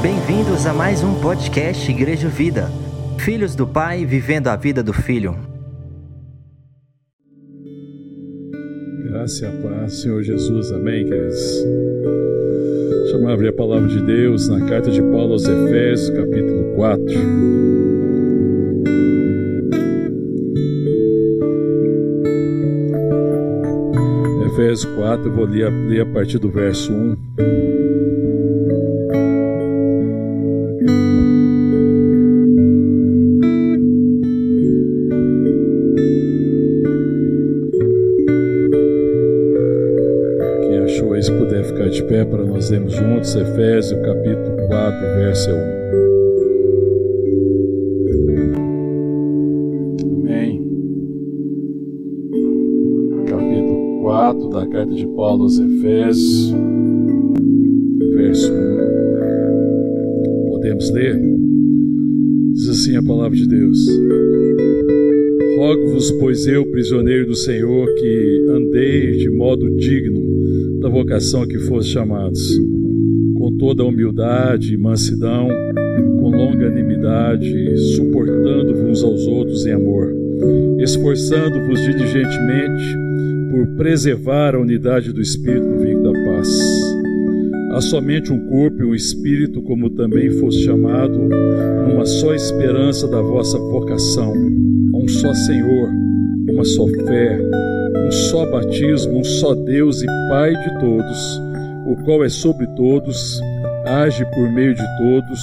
Bem-vindos a mais um podcast Igreja Vida. Filhos do Pai vivendo a vida do Filho. Graça e a paz, Senhor Jesus. Amém, queridos. Deixa eu abrir a palavra de Deus na carta de Paulo aos Efésios, capítulo 4. Efésios 4, eu vou ler, ler a partir do verso 1. de pé para nós lermos juntos Efésios capítulo eu, prisioneiro do Senhor, que andeis de modo digno da vocação a que foste chamados, com toda humildade e mansidão, com longanimidade, suportando-vos aos outros em amor, esforçando-vos diligentemente por preservar a unidade do Espírito no vinho da paz. Há somente um corpo e um espírito, como também foste chamado, numa só esperança da vossa vocação, um só Senhor, fé, um só batismo, um só Deus e Pai de todos, o qual é sobre todos, age por meio de todos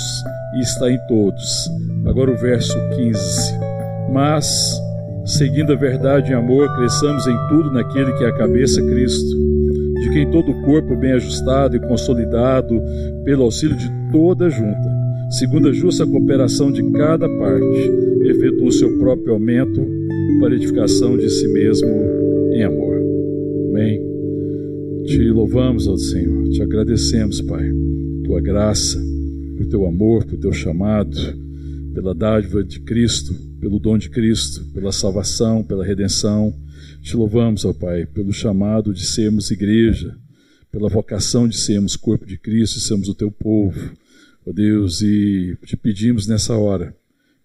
e está em todos. Agora o verso 15. Mas, seguindo a verdade em amor, cresçamos em tudo naquele que é a cabeça Cristo, de quem todo o corpo bem ajustado e consolidado pelo auxílio de toda junta, segundo a justa cooperação de cada parte, efetua o seu próprio aumento para edificação de si mesmo em amor. Amém. Te louvamos, ó Senhor, te agradecemos, Pai, tua graça, por teu amor, por teu chamado, pela dádiva de Cristo, pelo dom de Cristo, pela salvação, pela redenção. Te louvamos, ó Pai, pelo chamado de sermos igreja, pela vocação de sermos corpo de Cristo e sermos o teu povo, ó Deus, e te pedimos nessa hora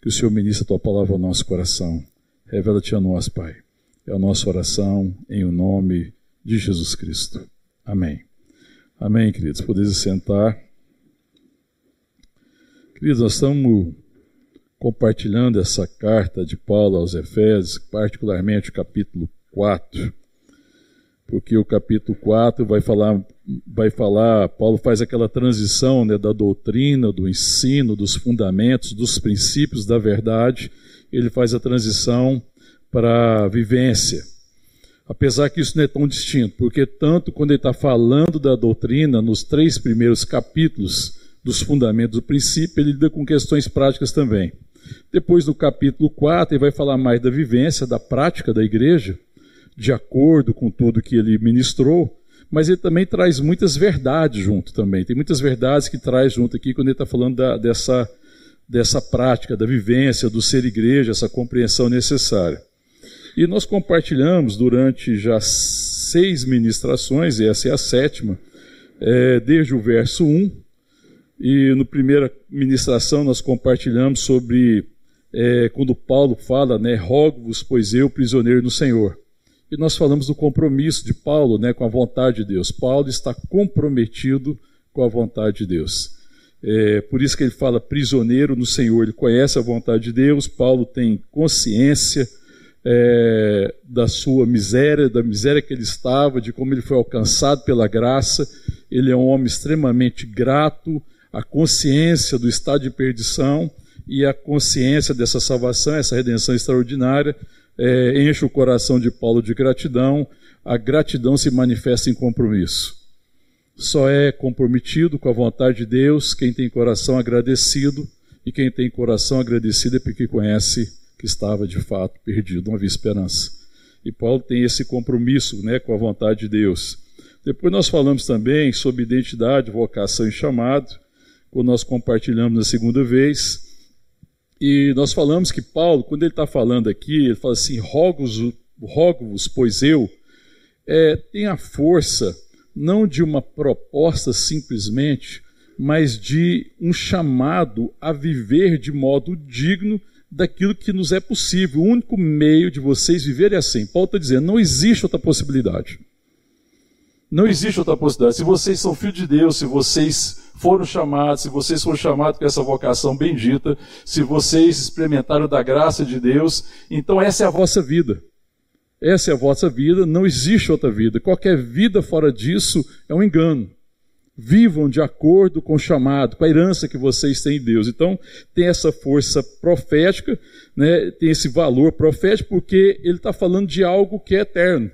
que o Senhor ministre a tua palavra ao nosso coração. Revela-te a nós, Pai. É a nossa oração em o nome de Jesus Cristo. Amém. Amém, queridos. Podeis sentar. Queridos, nós estamos compartilhando essa carta de Paulo aos Efésios, particularmente o capítulo 4, porque o capítulo 4 vai falar, vai falar, Paulo faz aquela transição né, da doutrina, do ensino, dos fundamentos, dos princípios da verdade, ele faz a transição para a vivência. Apesar que isso não é tão distinto, porque tanto quando ele está falando da doutrina, nos três primeiros capítulos dos fundamentos do princípio, ele lida com questões práticas também. Depois, no capítulo 4, ele vai falar mais da vivência, da prática da igreja, de acordo com tudo que ele ministrou, mas ele também traz muitas verdades junto também. Tem muitas verdades que traz junto aqui quando ele está falando da, dessa, dessa prática, da vivência, do ser igreja, essa compreensão necessária. E nós compartilhamos durante já seis ministrações, e essa é a sétima, é, desde o verso 1. E no primeira ministração nós compartilhamos sobre é, quando Paulo fala, né, rogo-vos, pois eu, prisioneiro no Senhor. E nós falamos do compromisso de Paulo né, com a vontade de Deus. Paulo está comprometido com a vontade de Deus. É, por isso que ele fala prisioneiro no Senhor. Ele conhece a vontade de Deus. Paulo tem consciência é, da sua miséria, da miséria que ele estava, de como ele foi alcançado pela graça. Ele é um homem extremamente grato, a consciência do estado de perdição e a consciência dessa salvação, essa redenção extraordinária, é, enche o coração de Paulo de gratidão. A gratidão se manifesta em compromisso. Só é comprometido com a vontade de Deus quem tem coração agradecido, e quem tem coração agradecido é porque conhece que estava de fato perdido, não havia esperança. E Paulo tem esse compromisso né, com a vontade de Deus. Depois nós falamos também sobre identidade, vocação e chamado, quando nós compartilhamos na segunda vez. E nós falamos que Paulo, quando ele está falando aqui, ele fala assim: rogo-vos, rogo pois eu. é, tem a força não de uma proposta simplesmente, mas de um chamado a viver de modo digno daquilo que nos é possível. O único meio de vocês viverem assim. Paulo está dizendo: não existe outra possibilidade. Não existe outra possibilidade. Se vocês são filhos de Deus, se vocês foram chamados, se vocês foram chamados com essa vocação bendita, se vocês experimentaram da graça de Deus, então essa é a vossa vida. Essa é a vossa vida, não existe outra vida. Qualquer vida fora disso é um engano. Vivam de acordo com o chamado, com a herança que vocês têm em Deus. Então, tem essa força profética, né, tem esse valor profético, porque ele está falando de algo que é eterno.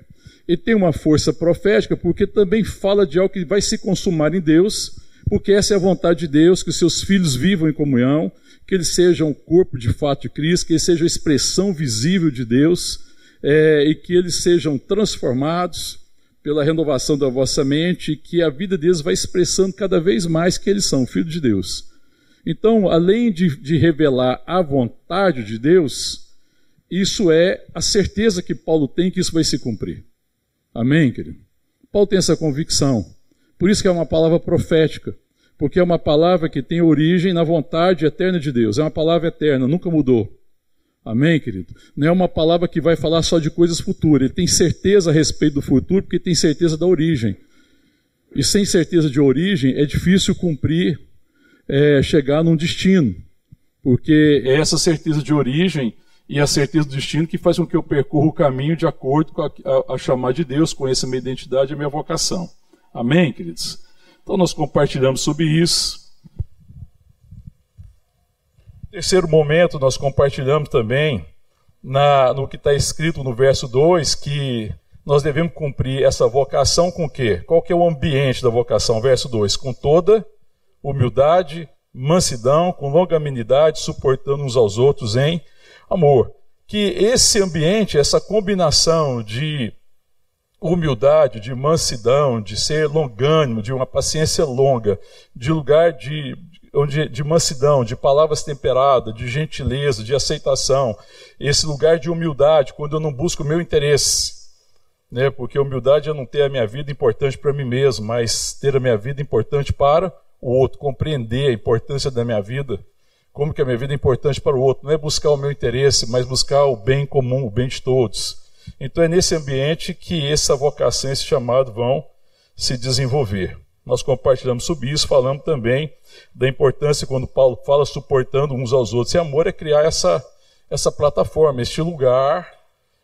Ele tem uma força profética, porque também fala de algo que vai se consumar em Deus, porque essa é a vontade de Deus, que seus filhos vivam em comunhão, que eles sejam o corpo de fato de Cristo, que eles sejam a expressão visível de Deus, é, e que eles sejam transformados pela renovação da vossa mente, e que a vida deles vai expressando cada vez mais que eles são filhos de Deus. Então, além de, de revelar a vontade de Deus, isso é a certeza que Paulo tem que isso vai se cumprir. Amém, querido? Paulo tem essa convicção. Por isso que é uma palavra profética, porque é uma palavra que tem origem na vontade eterna de Deus. É uma palavra eterna, nunca mudou. Amém, querido? Não é uma palavra que vai falar só de coisas futuras. Ele tem certeza a respeito do futuro, porque tem certeza da origem. E sem certeza de origem, é difícil cumprir, é, chegar num destino. Porque é essa certeza de origem e a certeza do destino que faz com que eu percorra o caminho de acordo com a, a, a chamada de Deus, conheça a minha identidade e a minha vocação. Amém, queridos? Então nós compartilhamos sobre isso. Terceiro momento, nós compartilhamos também na, no que está escrito no verso 2, que nós devemos cumprir essa vocação com o quê? Qual que é o ambiente da vocação? Verso 2, com toda humildade, mansidão, com longanimidade, suportando uns aos outros em amor. Que esse ambiente, essa combinação de humildade, de mansidão, de ser longânimo, de uma paciência longa, de lugar de onde, de mansidão, de palavras temperadas, de gentileza, de aceitação, esse lugar de humildade, quando eu não busco o meu interesse. Né? Porque humildade é não ter a minha vida importante para mim mesmo, mas ter a minha vida importante para o outro, compreender a importância da minha vida, como que a minha vida é importante para o outro. Não é buscar o meu interesse, mas buscar o bem comum, o bem de todos. Então é nesse ambiente que essa vocação, esse chamado vão se desenvolver. Nós compartilhamos sobre isso, falamos também da importância, quando Paulo fala suportando uns aos outros. E amor é criar essa, essa plataforma, este lugar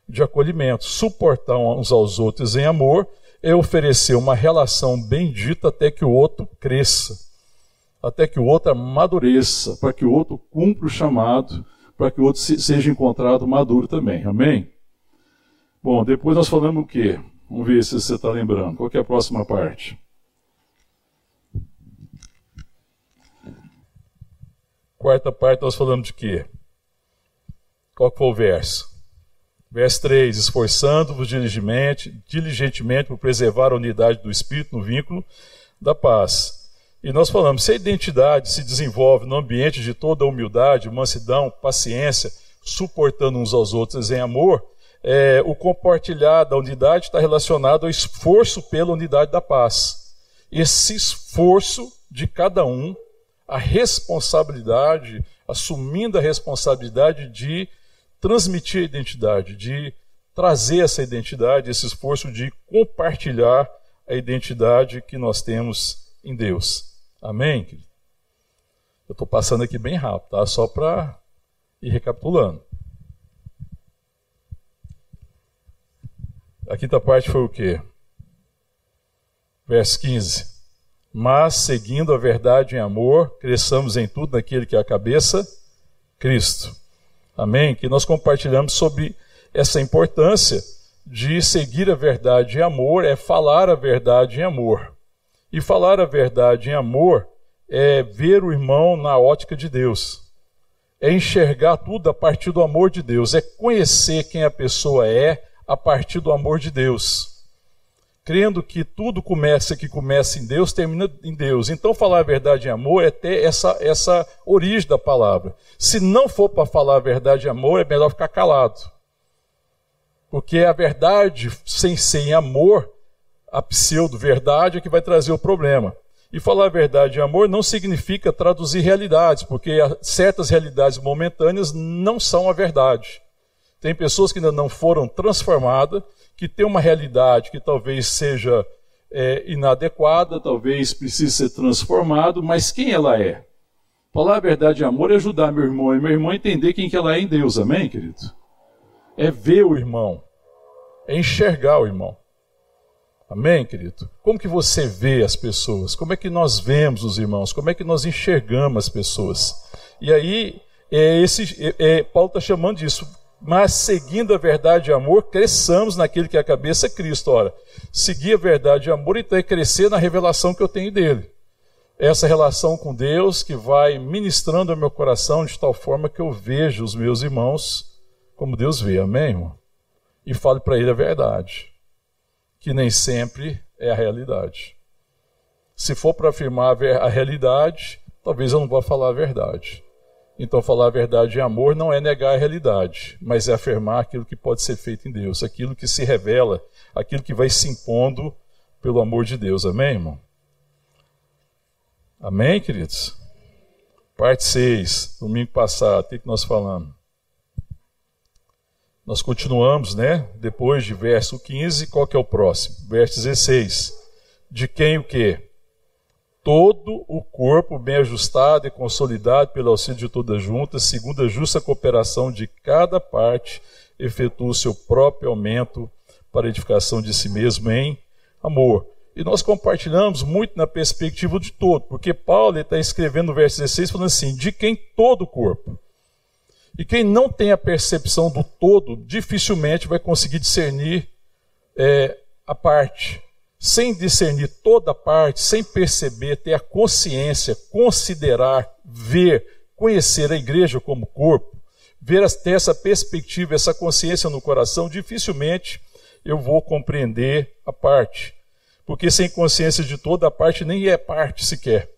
de acolhimento. Suportar uns aos outros em amor é oferecer uma relação bendita até que o outro cresça, até que o outro amadureça, para que o outro cumpra o chamado, para que o outro seja encontrado maduro também. Amém? Bom, depois nós falamos o quê? Vamos ver se você está lembrando. Qual é a próxima parte? Quarta parte nós falamos de quê? Qual foi o verso? Verso 3: Esforçando-vos diligentemente, diligentemente por preservar a unidade do Espírito no vínculo da paz. E nós falamos, se a identidade se desenvolve no ambiente de toda humildade, mansidão, paciência, suportando uns aos outros em amor, é, o compartilhar da unidade está relacionado ao esforço pela unidade da paz. Esse esforço de cada um a responsabilidade, assumindo a responsabilidade de transmitir a identidade, de trazer essa identidade, esse esforço de compartilhar a identidade que nós temos em Deus. Amém? Eu estou passando aqui bem rápido, tá? Só para ir recapitulando. A quinta parte foi o quê? Verso 15 mas seguindo a verdade em amor, cresçamos em tudo naquele que é a cabeça, Cristo. Amém? Que nós compartilhamos sobre essa importância de seguir a verdade em amor, é falar a verdade em amor. E falar a verdade em amor é ver o irmão na ótica de Deus. É enxergar tudo a partir do amor de Deus, é conhecer quem a pessoa é a partir do amor de Deus crendo que tudo começa que começa em Deus, termina em Deus. Então, falar a verdade em amor é ter essa, essa origem da palavra. Se não for para falar a verdade em amor, é melhor ficar calado. Porque a verdade, sem ser em amor, a pseudo-verdade é que vai trazer o problema. E falar a verdade em amor não significa traduzir realidades, porque certas realidades momentâneas não são a verdade. Tem pessoas que ainda não foram transformadas, que têm uma realidade que talvez seja é, inadequada, talvez precise ser transformado, mas quem ela é? Falar a verdade em amor é ajudar meu irmão e meu irmão a entender quem que ela é em Deus, amém, querido? É ver o irmão, é enxergar o irmão. Amém, querido? Como que você vê as pessoas? Como é que nós vemos os irmãos? Como é que nós enxergamos as pessoas? E aí, é esse, é, é, Paulo está chamando disso. Mas seguindo a verdade e amor, cresçamos naquele que é a cabeça Cristo. Ora, seguir a verdade e amor, então é crescer na revelação que eu tenho dele. Essa relação com Deus que vai ministrando ao meu coração de tal forma que eu vejo os meus irmãos como Deus vê. Amém, irmão? E fale para ele a verdade que nem sempre é a realidade. Se for para afirmar a realidade, talvez eu não vá falar a verdade. Então, falar a verdade em amor não é negar a realidade, mas é afirmar aquilo que pode ser feito em Deus, aquilo que se revela, aquilo que vai se impondo pelo amor de Deus. Amém, irmão? Amém, queridos? Parte 6, domingo passado, o que nós falamos? Nós continuamos, né? Depois de verso 15, qual que é o próximo? Verso 16. De quem o quê? Todo o corpo bem ajustado e consolidado pelo auxílio de toda junta, segundo a justa cooperação de cada parte, efetua o seu próprio aumento para edificação de si mesmo em amor. E nós compartilhamos muito na perspectiva de todo, porque Paulo está escrevendo no verso 16 falando assim: de quem todo o corpo. E quem não tem a percepção do todo, dificilmente vai conseguir discernir é, a parte. Sem discernir toda parte, sem perceber, ter a consciência, considerar, ver, conhecer a igreja como corpo, ver, ter essa perspectiva, essa consciência no coração, dificilmente eu vou compreender a parte. Porque sem consciência de toda a parte, nem é parte sequer.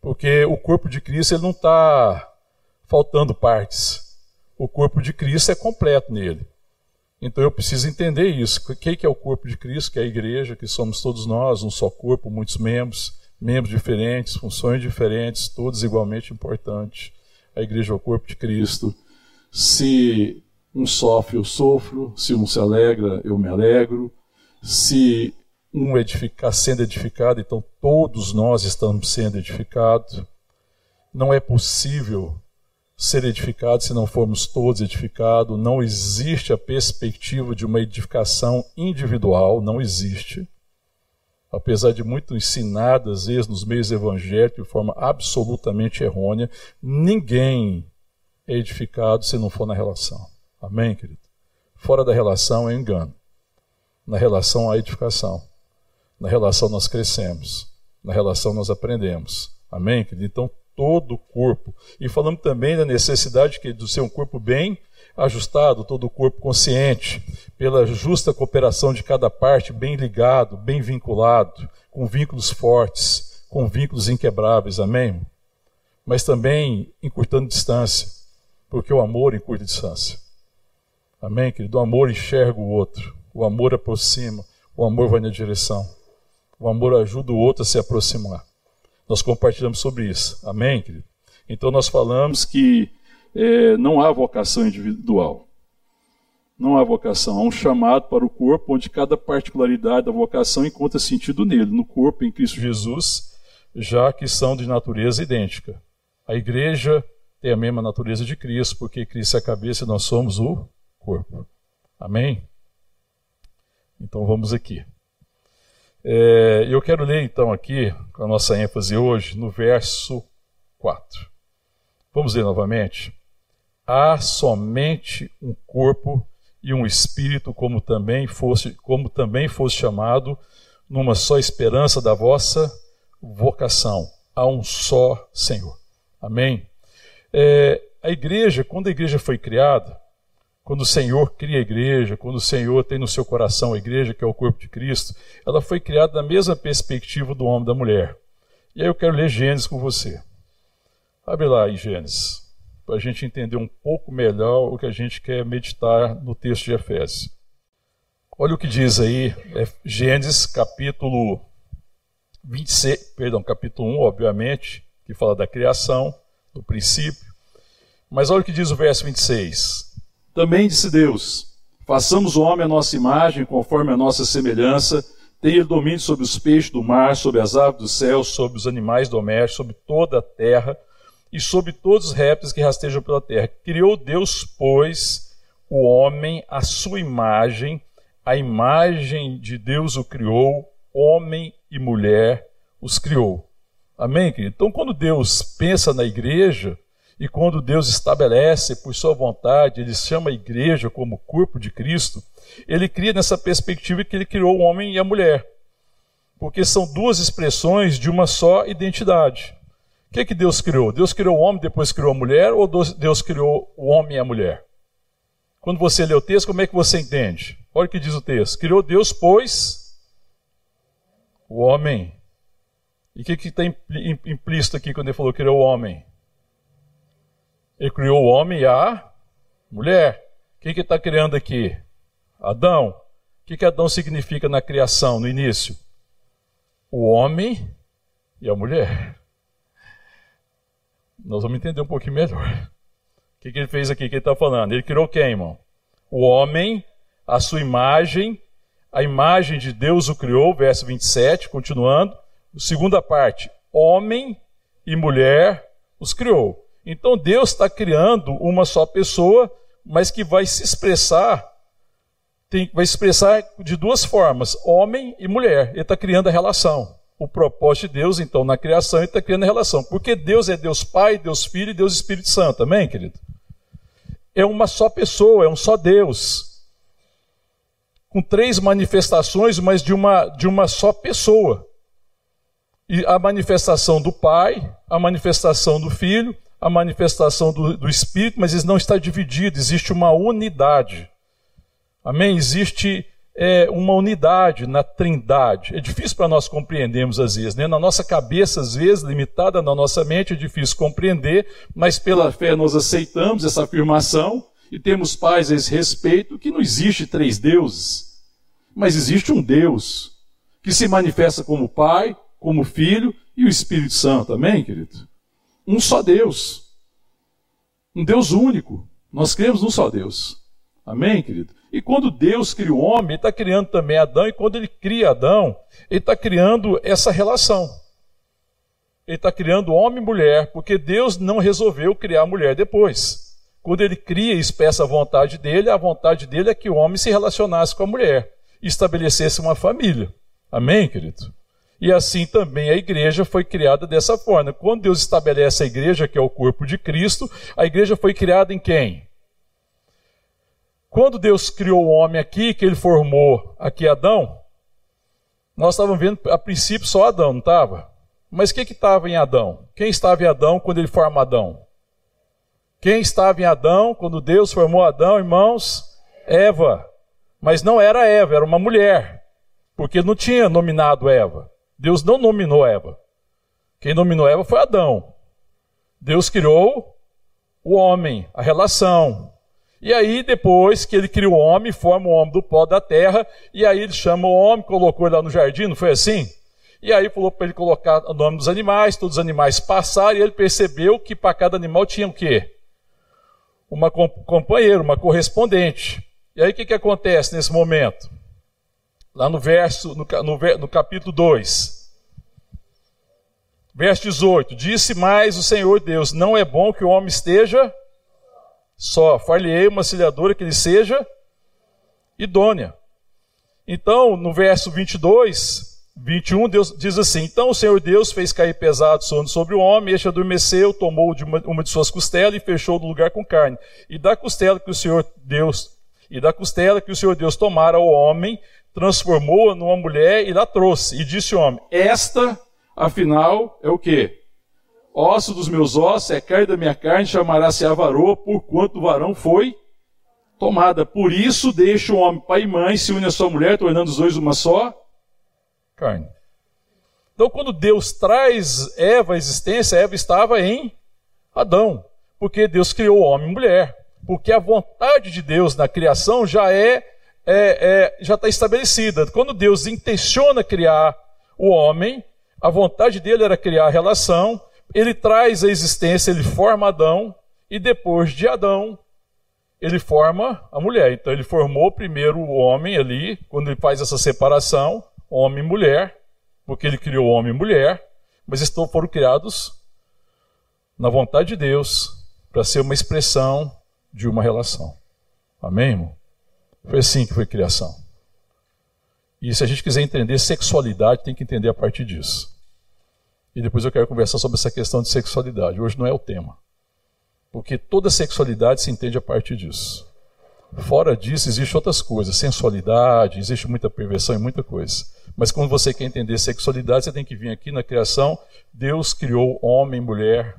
Porque o corpo de Cristo ele não está faltando partes. O corpo de Cristo é completo nele. Então eu preciso entender isso. O que é o corpo de Cristo? Que é a igreja, que somos todos nós, um só corpo, muitos membros, membros diferentes, funções diferentes, todos igualmente importantes. A igreja é o corpo de Cristo. Se um sofre, eu sofro. Se um se alegra, eu me alegro. Se um edificar, sendo edificado, então todos nós estamos sendo edificados. Não é possível ser edificado se não formos todos edificados. Não existe a perspectiva de uma edificação individual, não existe. Apesar de muito ensinado, às vezes, nos meios evangélicos, de forma absolutamente errônea, ninguém é edificado se não for na relação. Amém, querido? Fora da relação é engano. Na relação há edificação. Na relação nós crescemos. Na relação nós aprendemos. Amém, querido? Então, todo o corpo. E falamos também da necessidade de ser um corpo bem ajustado, todo o corpo consciente, pela justa cooperação de cada parte, bem ligado, bem vinculado, com vínculos fortes, com vínculos inquebráveis, amém? Mas também encurtando distância, porque o amor encurta distância. Amém, querido? O amor enxerga o outro, o amor aproxima, o amor vai na direção, o amor ajuda o outro a se aproximar. Nós compartilhamos sobre isso. Amém, querido? Então nós falamos que é, não há vocação individual. Não há vocação, há um chamado para o corpo, onde cada particularidade da vocação encontra sentido nele, no corpo em Cristo Jesus, já que são de natureza idêntica. A igreja tem a mesma natureza de Cristo, porque Cristo é a cabeça e nós somos o corpo. Amém? Então vamos aqui. É, eu quero ler então aqui, com a nossa ênfase hoje, no verso 4. Vamos ler novamente? Há somente um corpo e um espírito, como também fosse, como também fosse chamado, numa só esperança da vossa vocação. Há um só Senhor. Amém? É, a igreja, quando a igreja foi criada, quando o Senhor cria a igreja, quando o Senhor tem no seu coração a igreja, que é o corpo de Cristo, ela foi criada da mesma perspectiva do homem e da mulher. E aí eu quero ler Gênesis com você. Abre lá em Gênesis, para a gente entender um pouco melhor o que a gente quer meditar no texto de Efésios. Olha o que diz aí, é Gênesis capítulo 26, perdão, capítulo 1, obviamente, que fala da criação, do princípio. Mas olha o que diz o verso 26. Também disse Deus: Façamos o homem a nossa imagem, conforme a nossa semelhança, tenha domínio sobre os peixes do mar, sobre as aves do céu, sobre os animais domésticos, sobre toda a terra e sobre todos os répteis que rastejam pela terra. Criou Deus, pois, o homem à sua imagem, a imagem de Deus o criou, homem e mulher os criou. Amém, querido? Então, quando Deus pensa na igreja, e quando Deus estabelece por sua vontade, ele chama a igreja como corpo de Cristo, ele cria nessa perspectiva que ele criou o homem e a mulher. Porque são duas expressões de uma só identidade. O que, que Deus criou? Deus criou o homem, depois criou a mulher, ou Deus criou o homem e a mulher? Quando você lê o texto, como é que você entende? Olha o que diz o texto. Criou Deus, pois, o homem. E o que está implícito aqui quando ele falou criou o homem? Ele criou o homem e a mulher. O que está criando aqui? Adão. O que, que Adão significa na criação, no início? O homem e a mulher. Nós vamos entender um pouquinho melhor. O que, que ele fez aqui? O que ele está falando? Ele criou quem, irmão? O homem, a sua imagem, a imagem de Deus o criou, verso 27, continuando. Segunda parte, homem e mulher os criou. Então Deus está criando uma só pessoa, mas que vai se expressar, tem, vai expressar de duas formas, homem e mulher. Ele está criando a relação o propósito de Deus, então, na criação, e está criando a relação. Porque Deus é Deus Pai, Deus Filho e Deus Espírito Santo. Amém, querido? É uma só pessoa, é um só Deus. Com três manifestações, mas de uma, de uma só pessoa. E a manifestação do Pai, a manifestação do Filho, a manifestação do, do Espírito, mas isso não está dividido, existe uma unidade. Amém? Existe é, uma unidade na trindade. É difícil para nós compreendermos às vezes, né? Na nossa cabeça, às vezes, limitada na nossa mente, é difícil compreender, mas pela fé nós aceitamos essa afirmação e temos paz a esse respeito que não existe três deuses, mas existe um Deus que se manifesta como Pai, como Filho e o Espírito Santo. Amém, querido? Um só Deus. Um Deus único. Nós cremos num só Deus. Amém, querido? E quando Deus cria o homem, Ele está criando também Adão, e quando Ele cria Adão, Ele está criando essa relação. Ele está criando homem e mulher, porque Deus não resolveu criar a mulher depois. Quando Ele cria e expressa a vontade dele, a vontade dele é que o homem se relacionasse com a mulher e estabelecesse uma família. Amém, querido? E assim também a igreja foi criada dessa forma. Quando Deus estabelece a igreja, que é o corpo de Cristo, a igreja foi criada em quem? Quando Deus criou o homem aqui, que ele formou aqui Adão, nós estávamos vendo a princípio só Adão, não estava? Mas o que estava em Adão? Quem estava em Adão quando ele forma Adão? Quem estava em Adão quando Deus formou Adão, irmãos? Eva. Mas não era Eva, era uma mulher. Porque não tinha nominado Eva. Deus não nominou Eva. Quem nominou Eva foi Adão. Deus criou o homem, a relação. E aí, depois que ele cria o homem, forma o homem do pó da terra, e aí ele chama o homem, colocou ele lá no jardim, não foi assim? E aí falou para ele colocar o nome dos animais, todos os animais passaram, e ele percebeu que para cada animal tinha o quê? Uma companheira, uma correspondente. E aí o que, que acontece nesse momento? Lá no verso, no, no, no capítulo 2. Verso 18: Disse mais o Senhor Deus: Não é bom que o homem esteja só. Far-lhe-ei uma auxiliadora que lhe seja idônea. Então, no verso 22, 21, Deus diz assim: Então o Senhor Deus fez cair pesado sono sobre o homem, este adormeceu, tomou de uma, uma de suas costelas e fechou do lugar com carne. E da costela que o Senhor Deus e da costela que o Senhor Deus tomara ao homem, transformou-a numa mulher e lá trouxe. E disse o homem: Esta, afinal, é o que? Osso dos meus ossos, é carne da minha carne, chamará-se a varoa, por quanto o varão foi tomada. Por isso deixa o homem pai e mãe, se une a sua mulher, tornando os dois uma só carne. Então, quando Deus traz Eva à existência, Eva estava em Adão, porque Deus criou homem e mulher. Porque a vontade de Deus na criação já é, é, é, já está estabelecida. Quando Deus intenciona criar o homem, a vontade dele era criar a relação, ele traz a existência, ele forma Adão, e depois de Adão, ele forma a mulher. Então ele formou primeiro o homem ali, quando ele faz essa separação, homem e mulher, porque ele criou homem e mulher, mas estão foram criados na vontade de Deus para ser uma expressão de uma relação. Amém, irmão? Foi assim que foi criação. E se a gente quiser entender sexualidade, tem que entender a partir disso. E depois eu quero conversar sobre essa questão de sexualidade. Hoje não é o tema. Porque toda sexualidade se entende a partir disso. Fora disso, existem outras coisas, sensualidade, existe muita perversão e muita coisa. Mas quando você quer entender sexualidade, você tem que vir aqui na criação. Deus criou homem e mulher.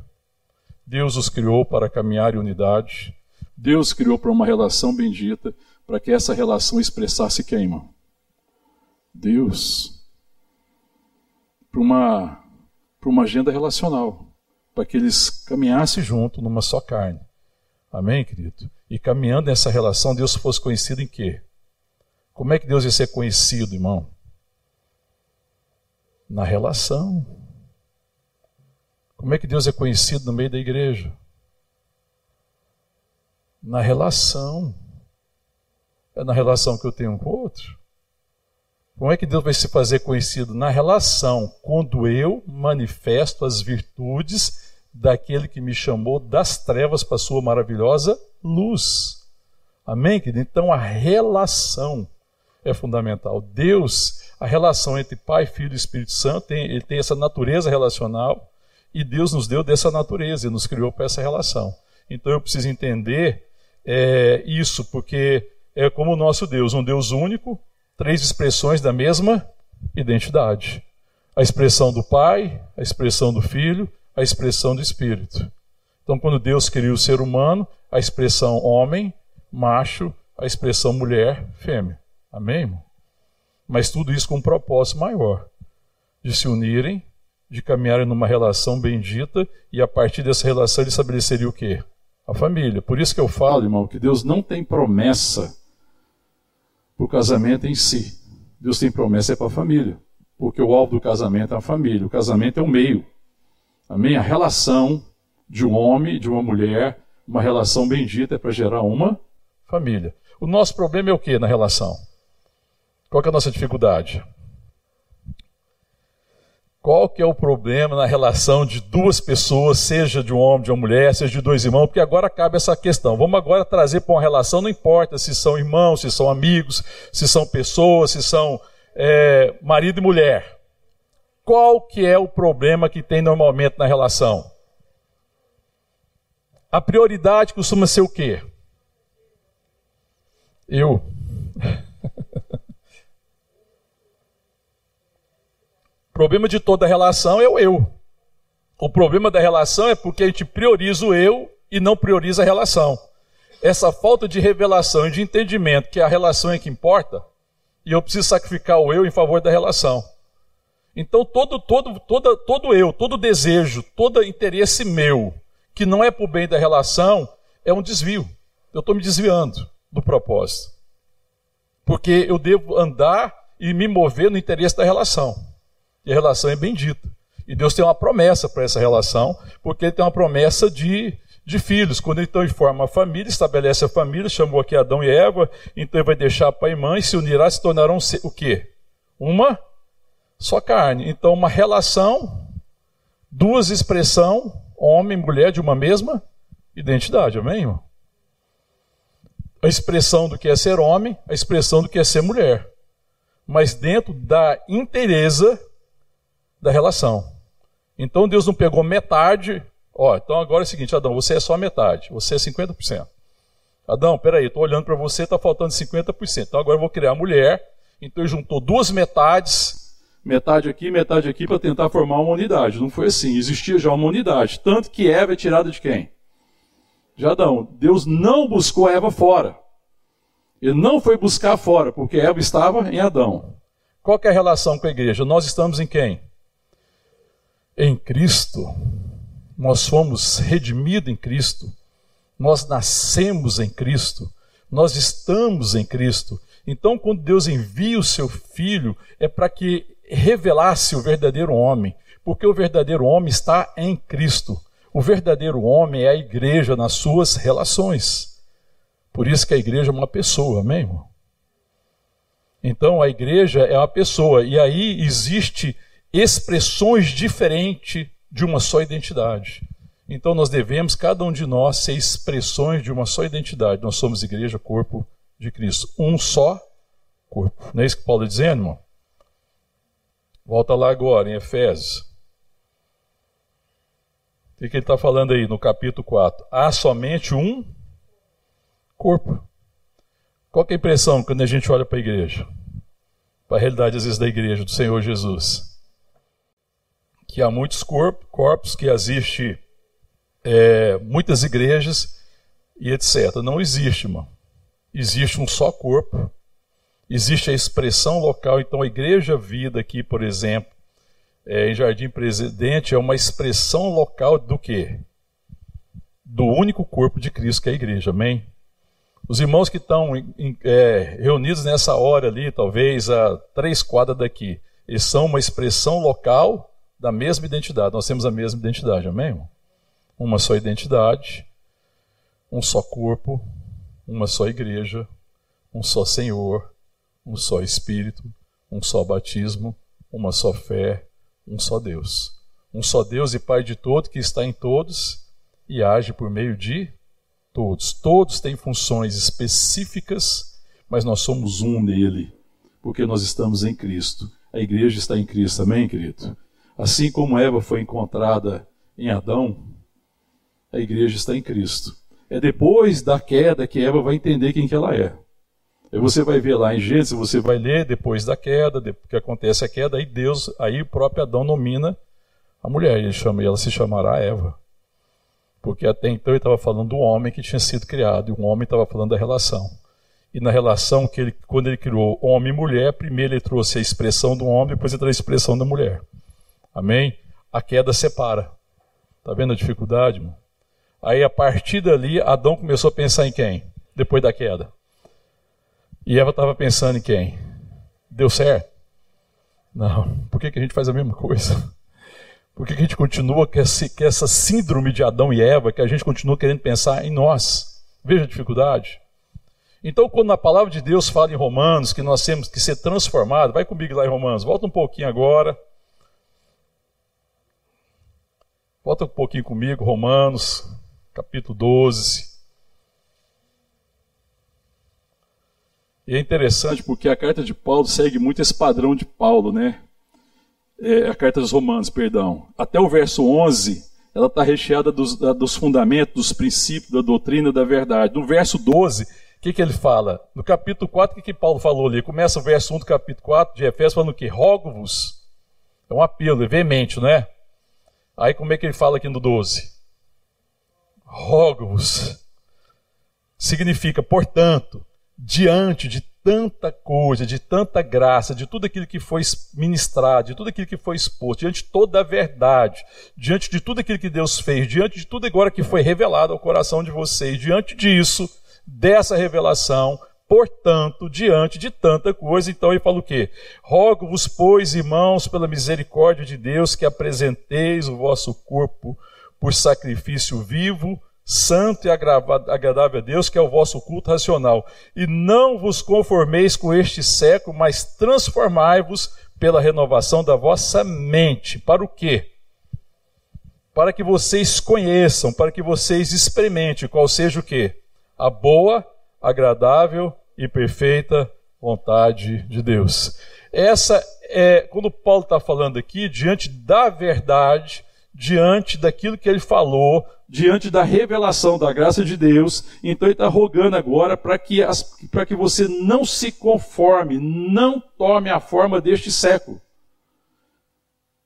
Deus os criou para caminhar em unidade. Deus criou para uma relação bendita, para que essa relação expressasse quem, irmão? Deus. Para uma, uma agenda relacional para que eles caminhassem junto numa só carne. Amém, querido? E caminhando nessa relação, Deus fosse conhecido em quê? Como é que Deus ia ser conhecido, irmão? Na relação. Como é que Deus é conhecido no meio da igreja? Na relação. É na relação que eu tenho com o outro. Como é que Deus vai se fazer conhecido? Na relação, quando eu manifesto as virtudes daquele que me chamou das trevas para a sua maravilhosa luz. Amém, querido? Então a relação é fundamental. Deus, a relação entre Pai, Filho e Espírito Santo, tem, ele tem essa natureza relacional e Deus nos deu dessa natureza e nos criou para essa relação. Então eu preciso entender é, isso, porque é como o nosso Deus, um Deus único, três expressões da mesma identidade: a expressão do Pai, a expressão do Filho, a expressão do Espírito. Então, quando Deus criou o ser humano, a expressão homem, macho, a expressão mulher, fêmea. Amém? Irmão? Mas tudo isso com um propósito maior: de se unirem, de caminharem numa relação bendita e a partir dessa relação ele estabeleceria o quê? A família. Por isso que eu falo, irmão, que Deus não tem promessa para o casamento em si. Deus tem promessa é para a família, porque o alvo do casamento é a família. O casamento é o meio. Amém? A relação de um homem de uma mulher, uma relação bendita é para gerar uma família. O nosso problema é o que na relação? Qual é a nossa dificuldade? Qual que é o problema na relação de duas pessoas, seja de um homem, de uma mulher, seja de dois irmãos? Porque agora cabe essa questão. Vamos agora trazer para uma relação, não importa se são irmãos, se são amigos, se são pessoas, se são é, marido e mulher. Qual que é o problema que tem normalmente na relação? A prioridade costuma ser o quê? Eu. problema de toda relação é o eu. O problema da relação é porque a gente prioriza o eu e não prioriza a relação. Essa falta de revelação e de entendimento que a relação é que importa, e eu preciso sacrificar o eu em favor da relação. Então todo todo todo todo eu, todo desejo, todo interesse meu que não é para o bem da relação é um desvio. Eu estou me desviando do propósito. Porque eu devo andar e me mover no interesse da relação. E a relação é bendita. E Deus tem uma promessa para essa relação, porque Ele tem uma promessa de, de filhos. Quando ele então forma a família, estabelece a família, chamou aqui Adão e Eva, então ele vai deixar pai e mãe, se unirá, se tornarão o quê? Uma só carne. Então, uma relação, duas expressão, homem e mulher de uma mesma identidade, amém, irmão? A expressão do que é ser homem, a expressão do que é ser mulher. Mas dentro da inteireza da relação. Então Deus não pegou metade. Ó, então agora é o seguinte, Adão, você é só metade, você é 50%. Adão, peraí, estou olhando para você, está faltando 50%. Então agora eu vou criar a mulher. Então ele juntou duas metades, metade aqui, metade aqui, para tentar formar uma unidade. Não foi assim, existia já uma unidade. Tanto que Eva é tirada de quem? De Adão. Deus não buscou Eva fora. Ele não foi buscar fora, porque Eva estava em Adão. Qual é a relação com a igreja? Nós estamos em quem? Em Cristo, nós fomos redimidos em Cristo, nós nascemos em Cristo, nós estamos em Cristo. Então, quando Deus envia o seu filho, é para que revelasse o verdadeiro homem, porque o verdadeiro homem está em Cristo. O verdadeiro homem é a igreja nas suas relações. Por isso que a igreja é uma pessoa, amém, irmão? Então a igreja é uma pessoa, e aí existe expressões diferentes de uma só identidade. Então nós devemos, cada um de nós, ser expressões de uma só identidade. Nós somos igreja, corpo de Cristo. Um só corpo. Não é isso que Paulo está dizendo, irmão? Volta lá agora, em Efésios. O que ele está falando aí no capítulo 4? Há somente um corpo. Qual é a impressão quando a gente olha para a igreja? Para a realidade, às vezes, da igreja, do Senhor Jesus. Que há muitos corpos, que existe é, muitas igrejas e etc. Não existe, irmão. Existe um só corpo. Existe a expressão local. Então, a Igreja Vida aqui, por exemplo, é, em Jardim Presidente, é uma expressão local do quê? Do único corpo de Cristo, que é a igreja. Amém? Os irmãos que estão é, reunidos nessa hora ali, talvez a três quadras daqui, eles são uma expressão local da mesma identidade. Nós temos a mesma identidade, amém? Irmão? Uma só identidade, um só corpo, uma só igreja, um só Senhor, um só Espírito, um só batismo, uma só fé, um só Deus. Um só Deus e Pai de todo que está em todos e age por meio de Todos. Todos têm funções específicas, mas nós somos um nele, porque nós estamos em Cristo. A igreja está em Cristo, amém, querido? Assim como Eva foi encontrada em Adão, a igreja está em Cristo. É depois da queda que Eva vai entender quem que ela é. Aí você vai ver lá em Gênesis, você vai ler depois da queda, que acontece a queda, aí Deus, aí o próprio Adão nomina a mulher, ele chama, e ela se chamará Eva. Porque até então ele estava falando do homem que tinha sido criado, e o homem estava falando da relação. E na relação que ele, quando ele criou homem e mulher, primeiro ele trouxe a expressão do homem, depois ele trouxe a expressão da mulher. Amém? A queda separa. Está vendo a dificuldade? Mano? Aí a partir dali, Adão começou a pensar em quem? Depois da queda. E Eva estava pensando em quem? Deu certo? Não. Por que, que a gente faz a mesma coisa? Por que a gente continua com essa síndrome de Adão e Eva, que a gente continua querendo pensar em nós? Veja a dificuldade. Então, quando a palavra de Deus fala em Romanos que nós temos que ser transformados, vai comigo lá em Romanos, volta um pouquinho agora. Volta um pouquinho comigo, Romanos, capítulo 12. E é interessante porque a carta de Paulo segue muito esse padrão de Paulo, né? é, a carta dos Romanos, perdão, até o verso 11, ela está recheada dos, da, dos fundamentos, dos princípios, da doutrina, da verdade. No verso 12, o que, que ele fala? No capítulo 4, o que, que Paulo falou ali? Começa o verso 1 do capítulo 4 de Efésios falando o quê? Rogo-vos. É um apelo, é veemente, não é? Aí como é que ele fala aqui no 12? Rogo-vos. Significa, portanto, diante de tanta coisa, de tanta graça, de tudo aquilo que foi ministrado, de tudo aquilo que foi exposto, diante de toda a verdade, diante de tudo aquilo que Deus fez, diante de tudo agora que foi revelado ao coração de vocês, diante disso, dessa revelação, portanto, diante de tanta coisa, então ele fala o quê? Rogo-vos, pois, irmãos, pela misericórdia de Deus, que apresenteis o vosso corpo por sacrifício vivo, santo e agradável a Deus, que é o vosso culto racional. E não vos conformeis com este século, mas transformai-vos pela renovação da vossa mente. Para o quê? Para que vocês conheçam, para que vocês experimentem qual seja o quê? A boa, agradável e perfeita vontade de Deus. Essa é, quando Paulo está falando aqui, diante da verdade, diante daquilo que ele falou, diante da revelação da graça de Deus, então ele está rogando agora para que, que você não se conforme, não tome a forma deste século.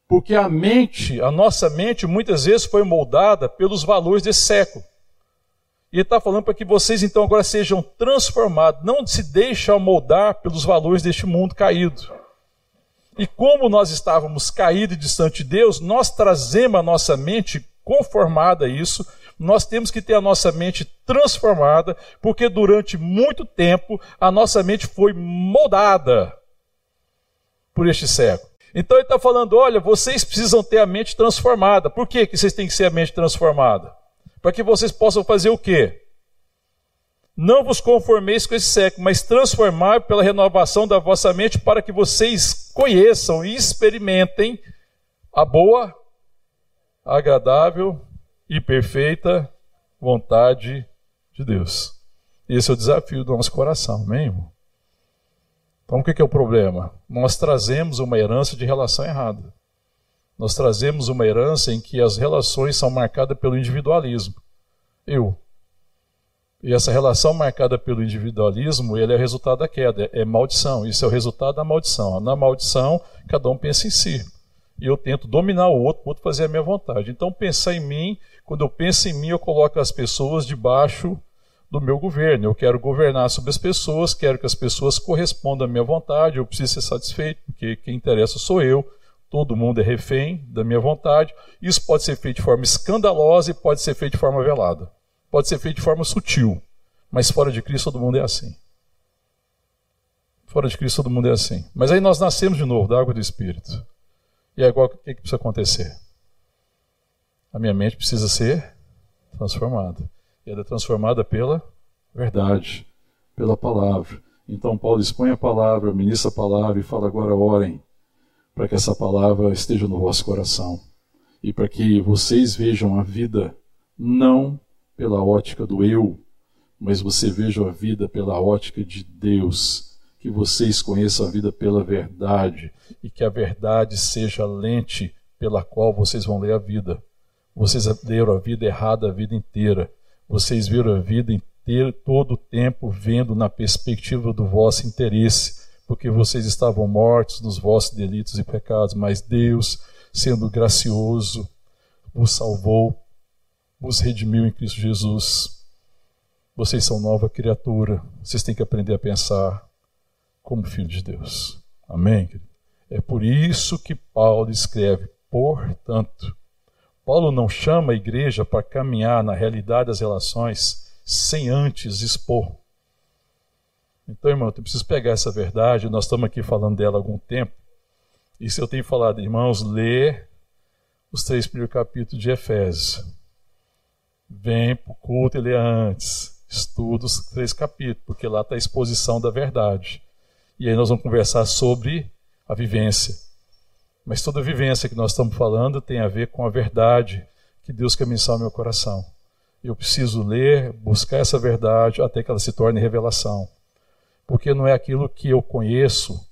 Porque a mente, a nossa mente, muitas vezes foi moldada pelos valores desse século. E ele está falando para que vocês então agora sejam transformados, não se deixem moldar pelos valores deste mundo caído. E como nós estávamos caídos e distante de Deus, nós trazemos a nossa mente conformada a isso, nós temos que ter a nossa mente transformada, porque durante muito tempo a nossa mente foi moldada por este século. Então ele está falando: olha, vocês precisam ter a mente transformada. Por que, que vocês têm que ser a mente transformada? Para que vocês possam fazer o quê? Não vos conformeis com esse século, mas transformar pela renovação da vossa mente para que vocês conheçam e experimentem a boa, agradável e perfeita vontade de Deus. Esse é o desafio do nosso coração, amém? Então, o que é o problema? Nós trazemos uma herança de relação errada. Nós trazemos uma herança em que as relações são marcadas pelo individualismo. Eu. E essa relação marcada pelo individualismo, ele é resultado da queda, é maldição. Isso é o resultado da maldição. Na maldição, cada um pensa em si. E eu tento dominar o outro, o outro fazer a minha vontade. Então, pensar em mim, quando eu penso em mim, eu coloco as pessoas debaixo do meu governo. Eu quero governar sobre as pessoas, quero que as pessoas correspondam à minha vontade, eu preciso ser satisfeito, porque quem interessa sou eu, todo mundo é refém da minha vontade. Isso pode ser feito de forma escandalosa e pode ser feito de forma velada. Pode ser feito de forma sutil, mas fora de Cristo todo mundo é assim. Fora de Cristo todo mundo é assim. Mas aí nós nascemos de novo da água do Espírito. E agora o que, que precisa acontecer? A minha mente precisa ser transformada e ela é transformada pela verdade, pela palavra. Então Paulo expõe a palavra, ministra a palavra e fala agora orem para que essa palavra esteja no vosso coração e para que vocês vejam a vida não pela ótica do eu, mas você veja a vida pela ótica de Deus, que vocês conheçam a vida pela verdade e que a verdade seja a lente pela qual vocês vão ler a vida. Vocês leram a vida errada a vida inteira. Vocês viram a vida inteira, todo o tempo, vendo na perspectiva do vosso interesse, porque vocês estavam mortos nos vossos delitos e pecados, mas Deus, sendo gracioso, vos salvou, vos redimiu em Cristo Jesus. Vocês são nova criatura, vocês têm que aprender a pensar como filho de Deus. Amém? É por isso que Paulo escreve, portanto, Paulo não chama a igreja para caminhar na realidade das relações sem antes expor. Então, irmão, eu preciso pegar essa verdade, nós estamos aqui falando dela há algum tempo, e se eu tenho falado, irmãos, lê os três primeiros capítulos de Efésios. Vem para o culto e lê antes. Estuda os três capítulos, porque lá está a exposição da verdade. E aí nós vamos conversar sobre a vivência. Mas toda vivência que nós estamos falando tem a ver com a verdade que Deus quer mencionar no meu coração. Eu preciso ler, buscar essa verdade até que ela se torne revelação. Porque não é aquilo que eu conheço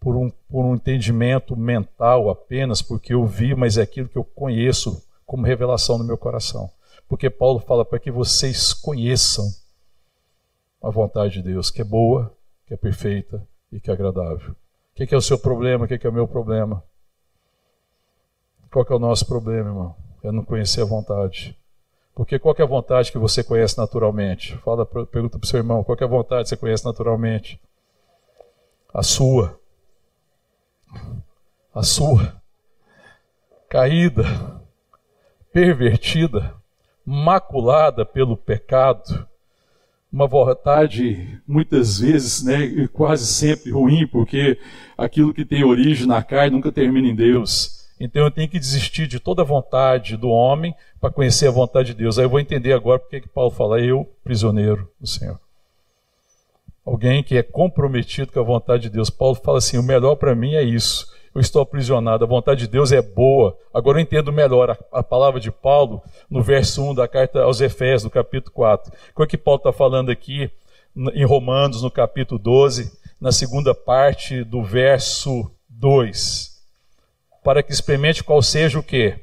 por um, por um entendimento mental apenas, porque eu vi, mas é aquilo que eu conheço como revelação no meu coração. Porque Paulo fala para que vocês conheçam a vontade de Deus, que é boa, que é perfeita e que é agradável. O que é o seu problema? O que é o meu problema? Qual é o nosso problema, irmão? É não conhecer a vontade. Porque qual é a vontade que você conhece naturalmente? Fala, pergunta para o seu irmão, qual é a vontade que você conhece naturalmente? A sua. A sua. Caída, pervertida, maculada pelo pecado. Uma vontade, muitas vezes, né, quase sempre ruim, porque aquilo que tem origem na carne nunca termina em Deus. Então eu tenho que desistir de toda a vontade do homem para conhecer a vontade de Deus. Aí eu vou entender agora porque que Paulo fala, eu, prisioneiro do Senhor. Alguém que é comprometido com a vontade de Deus. Paulo fala assim: o melhor para mim é isso. Eu estou aprisionado, a vontade de Deus é boa. Agora eu entendo melhor a, a palavra de Paulo no verso 1 da carta aos Efésios, no capítulo 4. O é que Paulo está falando aqui em Romanos, no capítulo 12, na segunda parte do verso 2 para que experimente qual seja o que?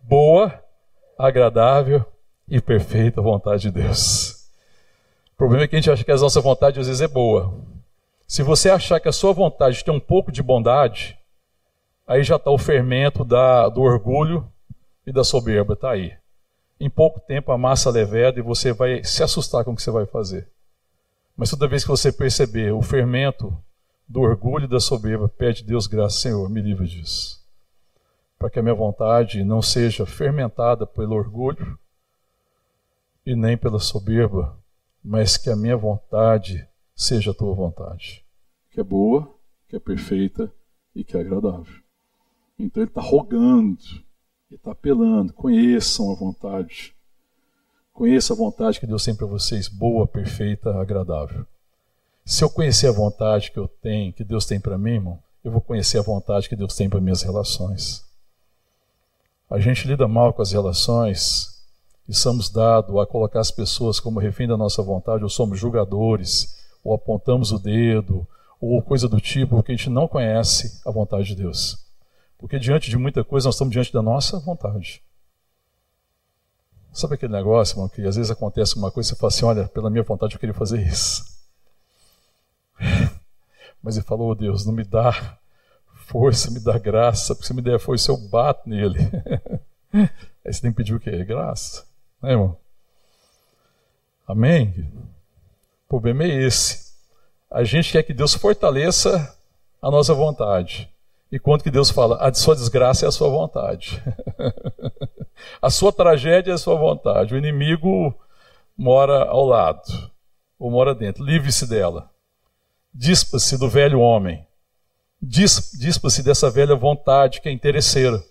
Boa, agradável e perfeita vontade de Deus. O problema é que a gente acha que a nossa vontade às vezes é boa. Se você achar que a sua vontade tem um pouco de bondade, aí já está o fermento da, do orgulho e da soberba, está aí. Em pouco tempo a massa leveda e você vai se assustar com o que você vai fazer. Mas toda vez que você perceber o fermento do orgulho e da soberba, pede Deus graça, Senhor, me livre disso. para que a minha vontade não seja fermentada pelo orgulho e nem pela soberba, mas que a minha vontade seja a tua vontade. Que é boa, que é perfeita e que é agradável. Então ele está rogando, ele está apelando, conheçam a vontade. Conheça a vontade que Deus tem para vocês, boa, perfeita, agradável. Se eu conhecer a vontade que eu tenho, que Deus tem para mim, irmão, eu vou conhecer a vontade que Deus tem para minhas relações. A gente lida mal com as relações e somos dados a colocar as pessoas como refém da nossa vontade, ou somos julgadores, ou apontamos o dedo, ou coisa do tipo, porque a gente não conhece a vontade de Deus. Porque diante de muita coisa nós estamos diante da nossa vontade. Sabe aquele negócio, irmão, que às vezes acontece uma coisa e você fala assim: olha, pela minha vontade eu queria fazer isso. Mas ele falou, oh, Deus, não me dá força, me dá graça, porque se me der força eu bato nele. Aí você tem que pedir o quê? Graça. Né, irmão? Amém? O problema é esse. A gente quer que Deus fortaleça a nossa vontade. E quando que Deus fala, a sua desgraça é a sua vontade. a sua tragédia é a sua vontade. O inimigo mora ao lado, ou mora dentro. Livre-se dela. Dispa-se do velho homem. Dispa-se dessa velha vontade que é interesseira.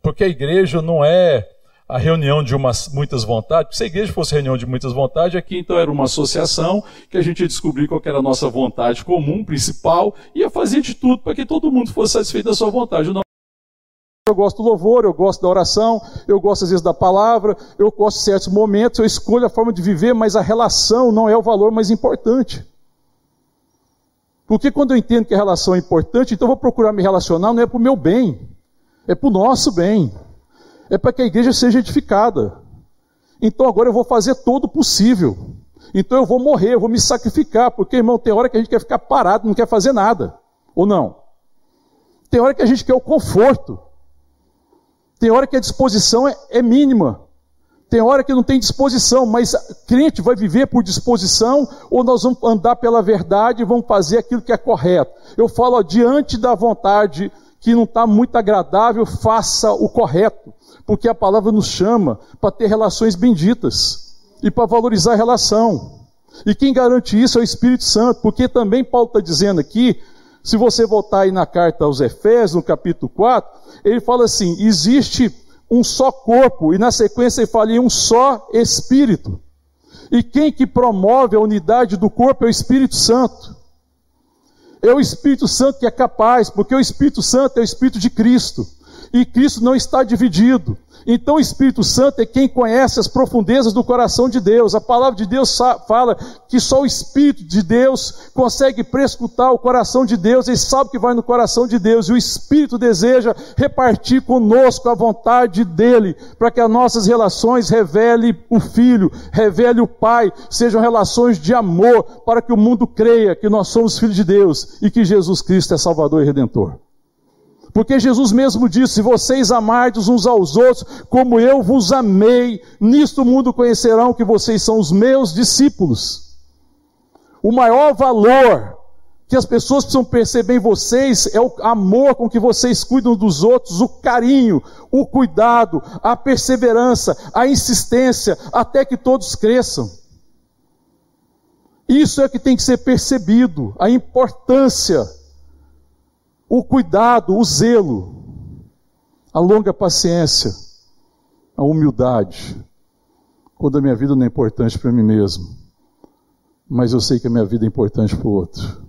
Porque a igreja não é a reunião de umas, muitas vontades. Se a igreja fosse reunião de muitas vontades, aqui então era uma associação que a gente ia descobrir qual era a nossa vontade comum, principal, e ia fazer de tudo para que todo mundo fosse satisfeito da sua vontade. Não eu gosto do louvor, eu gosto da oração, eu gosto às vezes da palavra, eu gosto de certos momentos, eu escolho a forma de viver, mas a relação não é o valor mais importante. Porque quando eu entendo que a relação é importante, então eu vou procurar me relacionar, não é para o meu bem, é para o nosso bem, é para que a igreja seja edificada. Então agora eu vou fazer todo o possível. Então eu vou morrer, eu vou me sacrificar, porque, irmão, tem hora que a gente quer ficar parado, não quer fazer nada. Ou não? Tem hora que a gente quer o conforto. Tem hora que a disposição é, é mínima. Tem hora que não tem disposição, mas crente vai viver por disposição ou nós vamos andar pela verdade e vamos fazer aquilo que é correto. Eu falo, ó, diante da vontade que não está muito agradável, faça o correto, porque a palavra nos chama para ter relações benditas e para valorizar a relação. E quem garante isso é o Espírito Santo, porque também Paulo está dizendo aqui, se você voltar aí na carta aos Efésios, no capítulo 4, ele fala assim: existe um só corpo, e na sequência ele fala um só espírito. E quem que promove a unidade do corpo é o Espírito Santo. É o Espírito Santo que é capaz, porque o Espírito Santo é o Espírito de Cristo. E Cristo não está dividido. Então o Espírito Santo é quem conhece as profundezas do coração de Deus. A palavra de Deus fala que só o Espírito de Deus consegue prescutar o coração de Deus, ele sabe que vai no coração de Deus, e o Espírito deseja repartir conosco a vontade dele, para que as nossas relações revele o Filho, revele o Pai, sejam relações de amor, para que o mundo creia que nós somos filhos de Deus e que Jesus Cristo é Salvador e Redentor. Porque Jesus mesmo disse: Se vocês amardes uns aos outros, como eu vos amei, nisto o mundo conhecerão que vocês são os meus discípulos. O maior valor que as pessoas precisam perceber em vocês é o amor com que vocês cuidam dos outros, o carinho, o cuidado, a perseverança, a insistência, até que todos cresçam. Isso é que tem que ser percebido, a importância o cuidado, o zelo, a longa paciência, a humildade, quando a minha vida não é importante para mim mesmo, mas eu sei que a minha vida é importante para o outro.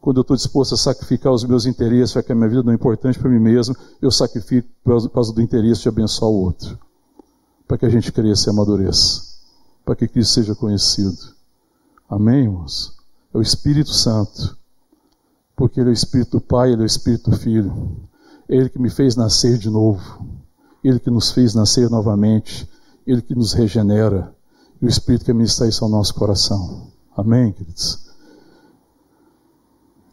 Quando eu estou disposto a sacrificar os meus interesses, já que a minha vida não é importante para mim mesmo, eu sacrifico por causa do interesse de abençoar o outro. Para que a gente cresça e amadureça. Para que Cristo seja conhecido. Amém, irmãos? É o Espírito Santo porque Ele é o Espírito do Pai, Ele é o Espírito do Filho. Ele que me fez nascer de novo, Ele que nos fez nascer novamente, Ele que nos regenera, e o Espírito que ministra isso ao nosso coração. Amém, queridos?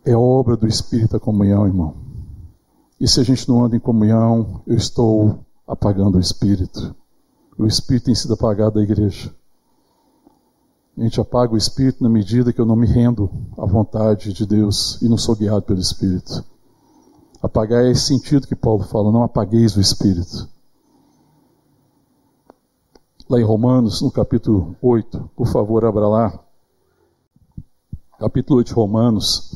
É obra do Espírito a comunhão, irmão. E se a gente não anda em comunhão, eu estou apagando o Espírito. O Espírito tem sido apagado da igreja. A gente apaga o Espírito na medida que eu não me rendo à vontade de Deus e não sou guiado pelo Espírito. Apagar é esse sentido que Paulo fala, não apagueis o espírito. Lá em Romanos, no capítulo 8, por favor, abra lá. Capítulo 8 de Romanos,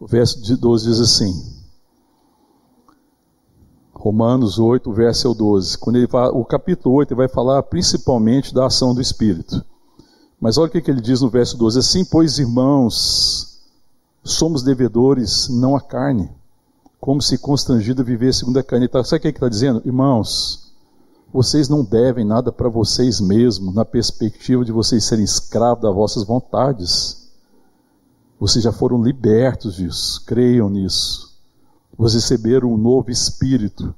o verso de 12 diz assim: Romanos 8, verso 12. Quando ele fala, o capítulo 8 ele vai falar principalmente da ação do Espírito. Mas olha o que, ele diz no verso 12: Assim, pois, irmãos, somos devedores não à carne, como se constrangido viver segundo a carne. Então, sabe o que ele está dizendo? Irmãos, vocês não devem nada para vocês mesmos, na perspectiva de vocês serem escravos das vossas vontades. Vocês já foram libertos disso, creiam nisso. Vocês receberam um novo espírito.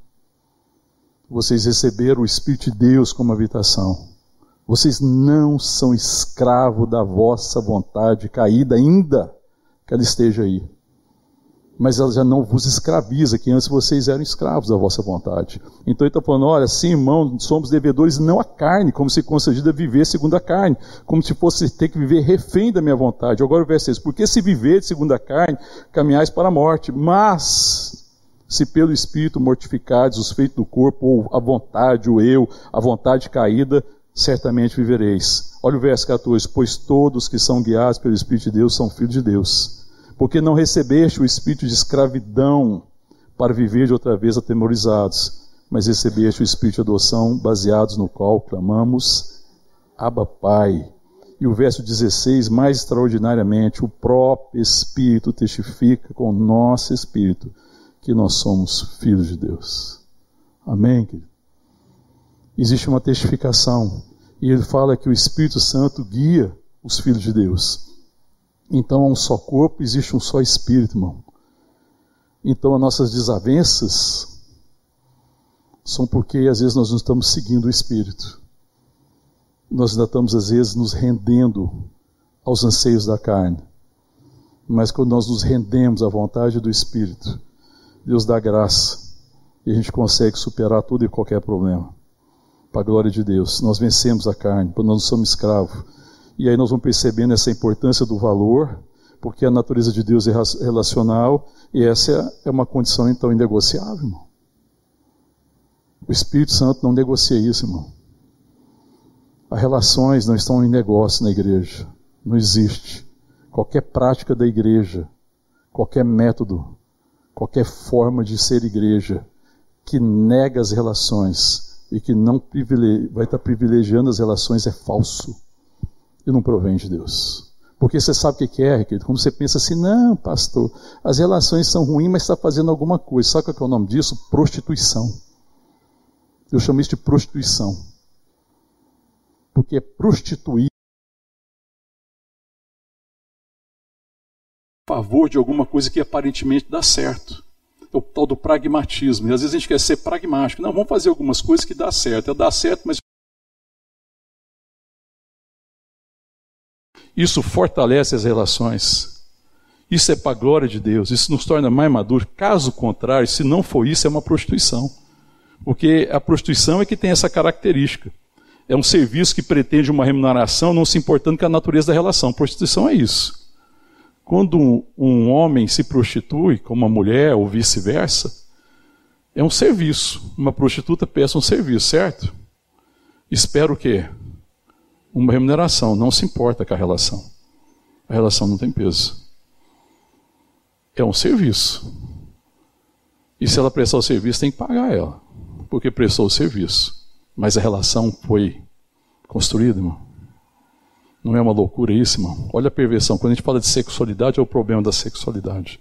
Vocês receberam o Espírito de Deus como habitação. Vocês não são escravos da vossa vontade caída, ainda que ela esteja aí mas ela já não vos escraviza, que antes vocês eram escravos da vossa vontade. Então ele está falando: olha, sim, irmão, somos devedores não a carne, como se concedida viver segundo a carne, como se fosse ter que viver refém da minha vontade. Agora o verso 6: porque se viver segundo a carne, caminhais para a morte, mas se pelo Espírito mortificados os feitos do corpo, ou a vontade, o eu, a vontade caída, certamente vivereis. Olha o verso 14: pois todos que são guiados pelo Espírito de Deus são filhos de Deus porque não recebeste o espírito de escravidão para viver de outra vez atemorizados, mas recebeste o espírito de adoção, baseados no qual clamamos Abba Pai. E o verso 16, mais extraordinariamente, o próprio Espírito testifica com o nosso Espírito que nós somos filhos de Deus. Amém, querido? Existe uma testificação. E ele fala que o Espírito Santo guia os filhos de Deus. Então há um só corpo, existe um só espírito, irmão. Então as nossas desavenças são porque às vezes nós não estamos seguindo o espírito. Nós ainda estamos às vezes nos rendendo aos anseios da carne. Mas quando nós nos rendemos à vontade do espírito, Deus dá graça e a gente consegue superar todo e qualquer problema. Para a glória de Deus, nós vencemos a carne, nós não somos escravos e aí nós vamos percebendo essa importância do valor, porque a natureza de Deus é relacional e essa é uma condição então inegociável, irmão. O Espírito Santo não negocia isso, irmão. As relações não estão em negócio na igreja. Não existe. Qualquer prática da igreja, qualquer método, qualquer forma de ser igreja que nega as relações e que não vai estar privilegiando as relações é falso e não provém de Deus. Porque você sabe o que é, querido? Quando você pensa assim, não, pastor, as relações são ruins, mas está fazendo alguma coisa. Sabe qual é o nome disso? Prostituição. Eu chamo isso de prostituição. Porque é prostituir a favor de alguma coisa que aparentemente dá certo. O tal do pragmatismo. E às vezes a gente quer ser pragmático. Não, vamos fazer algumas coisas que dá certo. É dar certo, mas Isso fortalece as relações. Isso é para a glória de Deus. Isso nos torna mais maduros. Caso contrário, se não for isso, é uma prostituição. Porque a prostituição é que tem essa característica. É um serviço que pretende uma remuneração, não se importando com a natureza da relação. Prostituição é isso. Quando um, um homem se prostitui com uma mulher ou vice-versa, é um serviço. Uma prostituta peça um serviço, certo? Espero o quê? uma remuneração, não se importa com a relação. A relação não tem peso. É um serviço. E se ela prestar o serviço, tem que pagar ela, porque prestou o serviço. Mas a relação foi construída, irmão. Não é uma loucura isso, irmão? Olha a perversão. Quando a gente fala de sexualidade, é o problema da sexualidade.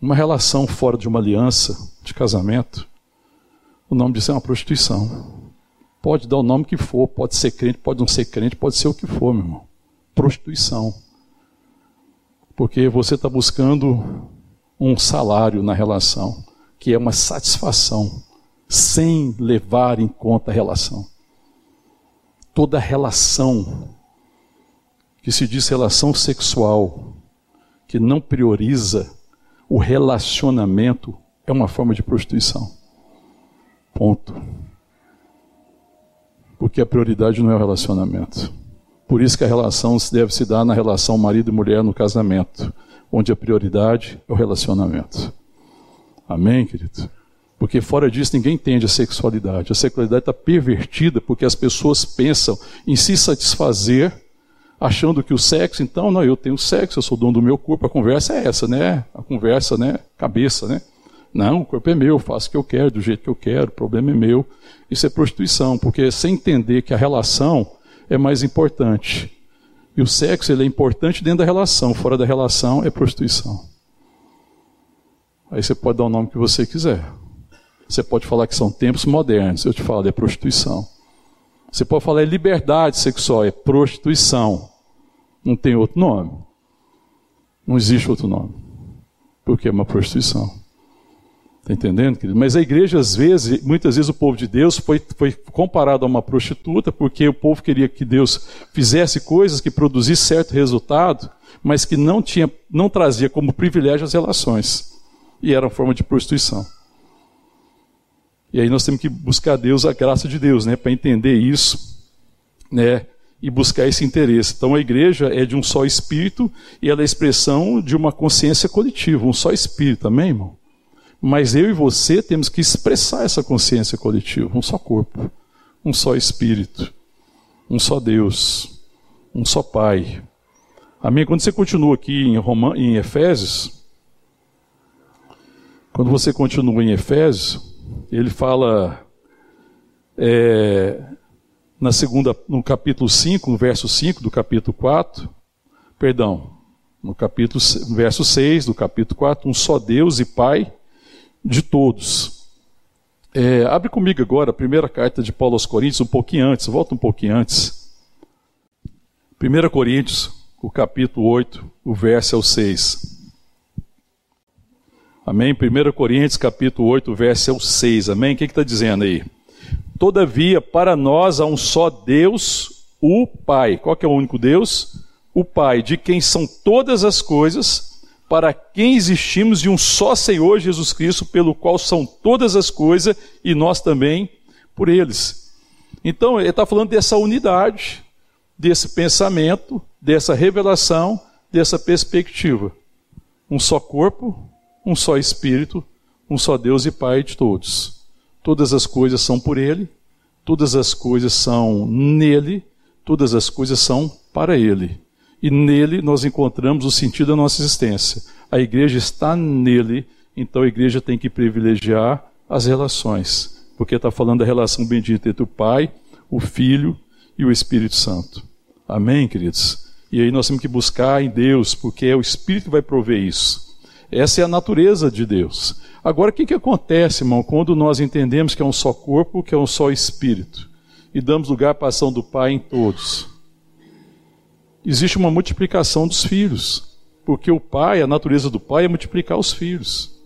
Uma relação fora de uma aliança de casamento, o nome disso é uma prostituição. Pode dar o nome que for, pode ser crente, pode não ser crente, pode ser o que for, meu irmão. Prostituição. Porque você está buscando um salário na relação, que é uma satisfação, sem levar em conta a relação. Toda relação que se diz relação sexual, que não prioriza o relacionamento, é uma forma de prostituição. Ponto. Porque a prioridade não é o relacionamento. Por isso que a relação deve se dar na relação marido e mulher no casamento. onde a prioridade é o relacionamento. Amém, querido? Porque fora disso ninguém entende a sexualidade. A sexualidade está pervertida porque as pessoas pensam em se satisfazer, achando que o sexo, então, não, eu tenho sexo, eu sou dono do meu corpo. A conversa é essa, né? A conversa, né? Cabeça, né? Não, o corpo é meu, eu faço o que eu quero, do jeito que eu quero, o problema é meu. Isso é prostituição, porque sem entender que a relação é mais importante. E o sexo ele é importante dentro da relação, fora da relação é prostituição. Aí você pode dar o nome que você quiser. Você pode falar que são tempos modernos, eu te falo, é prostituição. Você pode falar é liberdade sexual, é prostituição. Não tem outro nome. Não existe outro nome. Porque é uma prostituição. Está entendendo, querido? Mas a igreja, às vezes, muitas vezes o povo de Deus foi, foi comparado a uma prostituta, porque o povo queria que Deus fizesse coisas que produzissem certo resultado, mas que não, tinha, não trazia como privilégio as relações. E era uma forma de prostituição. E aí nós temos que buscar Deus, a graça de Deus, né, para entender isso, né, e buscar esse interesse. Então a igreja é de um só espírito e ela é a expressão de uma consciência coletiva, um só espírito, amém, irmão? Mas eu e você temos que expressar essa consciência coletiva, um só corpo, um só espírito, um só Deus, um só Pai. Amém? Quando você continua aqui em, Roman... em Efésios, quando você continua em Efésios, ele fala é, na segunda, no capítulo 5, no verso 5 do capítulo 4, perdão, no capítulo, verso 6 do capítulo 4, um só Deus e Pai de todos. É, abre comigo agora a primeira carta de Paulo aos Coríntios, um pouquinho antes, volta um pouquinho antes. 1 Coríntios, o capítulo 8, o verso é o 6. Amém? 1 Coríntios capítulo 8, verso é o 6. Amém? O que está dizendo aí? Todavia, para nós há um só Deus, o Pai. Qual que é o único Deus? O Pai, de quem são todas as coisas, para quem existimos, de um só Senhor Jesus Cristo, pelo qual são todas as coisas, e nós também por eles. Então, ele está falando dessa unidade, desse pensamento, dessa revelação, dessa perspectiva. Um só corpo, um só Espírito, um só Deus e Pai de todos. Todas as coisas são por Ele, todas as coisas são nele, todas as coisas são para Ele. E nele nós encontramos o sentido da nossa existência. A igreja está nele, então a igreja tem que privilegiar as relações, porque está falando da relação bendita entre o Pai, o Filho e o Espírito Santo. Amém, queridos? E aí nós temos que buscar em Deus, porque é o Espírito que vai prover isso. Essa é a natureza de Deus. Agora, o que, que acontece, irmão, quando nós entendemos que é um só corpo, que é um só espírito, e damos lugar para a ação do Pai em todos? Existe uma multiplicação dos filhos, porque o Pai, a natureza do Pai é multiplicar os filhos.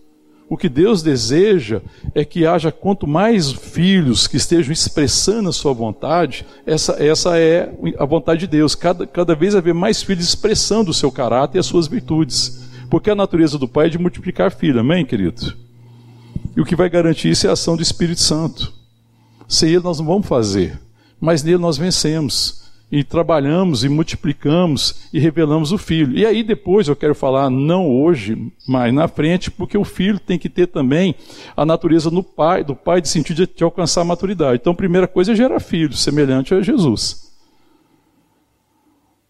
O que Deus deseja é que haja quanto mais filhos que estejam expressando a sua vontade, essa, essa é a vontade de Deus. Cada, cada vez haver mais filhos expressando o seu caráter e as suas virtudes. Porque a natureza do Pai é de multiplicar filho, amém, querido? E o que vai garantir isso é a ação do Espírito Santo. Sem ele nós não vamos fazer, mas nele nós vencemos. E trabalhamos e multiplicamos e revelamos o Filho. E aí depois eu quero falar, não hoje, mas na frente, porque o Filho tem que ter também a natureza do Pai, do Pai de sentido de alcançar a maturidade. Então a primeira coisa é gerar filho, semelhante a Jesus.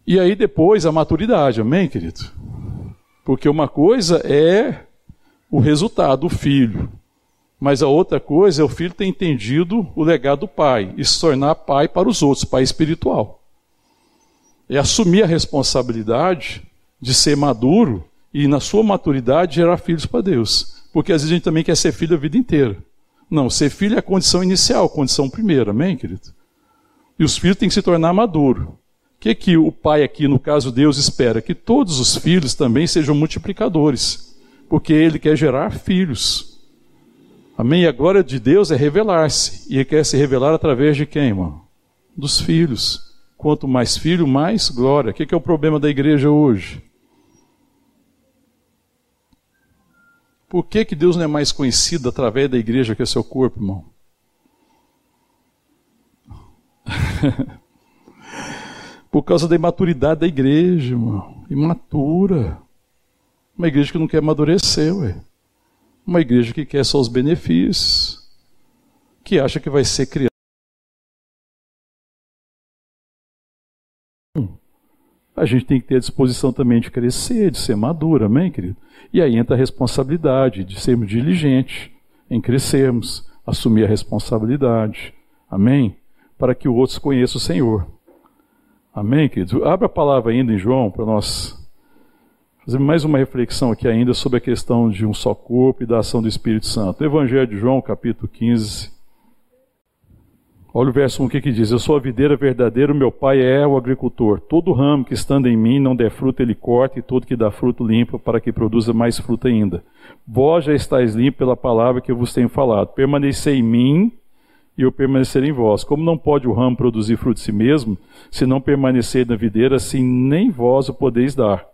E aí depois a maturidade, amém, querido? Porque uma coisa é o resultado, o filho. Mas a outra coisa é o filho ter entendido o legado do pai e se tornar pai para os outros, pai espiritual. É assumir a responsabilidade de ser maduro e, na sua maturidade, gerar filhos para Deus. Porque às vezes a gente também quer ser filho a vida inteira. Não, ser filho é a condição inicial, condição primeira, amém, querido? E os filhos têm que se tornar maduros que, que o pai aqui, no caso Deus, espera? Que todos os filhos também sejam multiplicadores, porque ele quer gerar filhos. Amém? E a glória de Deus é revelar-se. E ele quer se revelar através de quem, irmão? Dos filhos. Quanto mais filho, mais glória. O que, que é o problema da igreja hoje? Por que, que Deus não é mais conhecido através da igreja que é seu corpo, irmão? Por causa da imaturidade da igreja, irmão. Imatura. Uma igreja que não quer amadurecer, ué. Uma igreja que quer só os benefícios, que acha que vai ser criada. A gente tem que ter a disposição também de crescer, de ser maduro, amém, querido? E aí entra a responsabilidade de sermos diligentes em crescermos, assumir a responsabilidade, amém? Para que outros conheçam o Senhor. Amém, querido? Abra a palavra ainda em João para nós fazer mais uma reflexão aqui ainda sobre a questão de um só corpo e da ação do Espírito Santo. Evangelho de João, capítulo 15. Olha o verso 1 que, que diz: Eu sou a videira verdadeira, o meu pai é o agricultor. Todo ramo que estando em mim não der fruto, ele corta, e todo que dá fruto limpa, para que produza mais fruto ainda. Vós já estáis limpos pela palavra que eu vos tenho falado. Permanecei em mim e eu permanecerei em vós. Como não pode o ramo produzir fruto de si mesmo, se não permanecer na videira, assim nem vós o podeis dar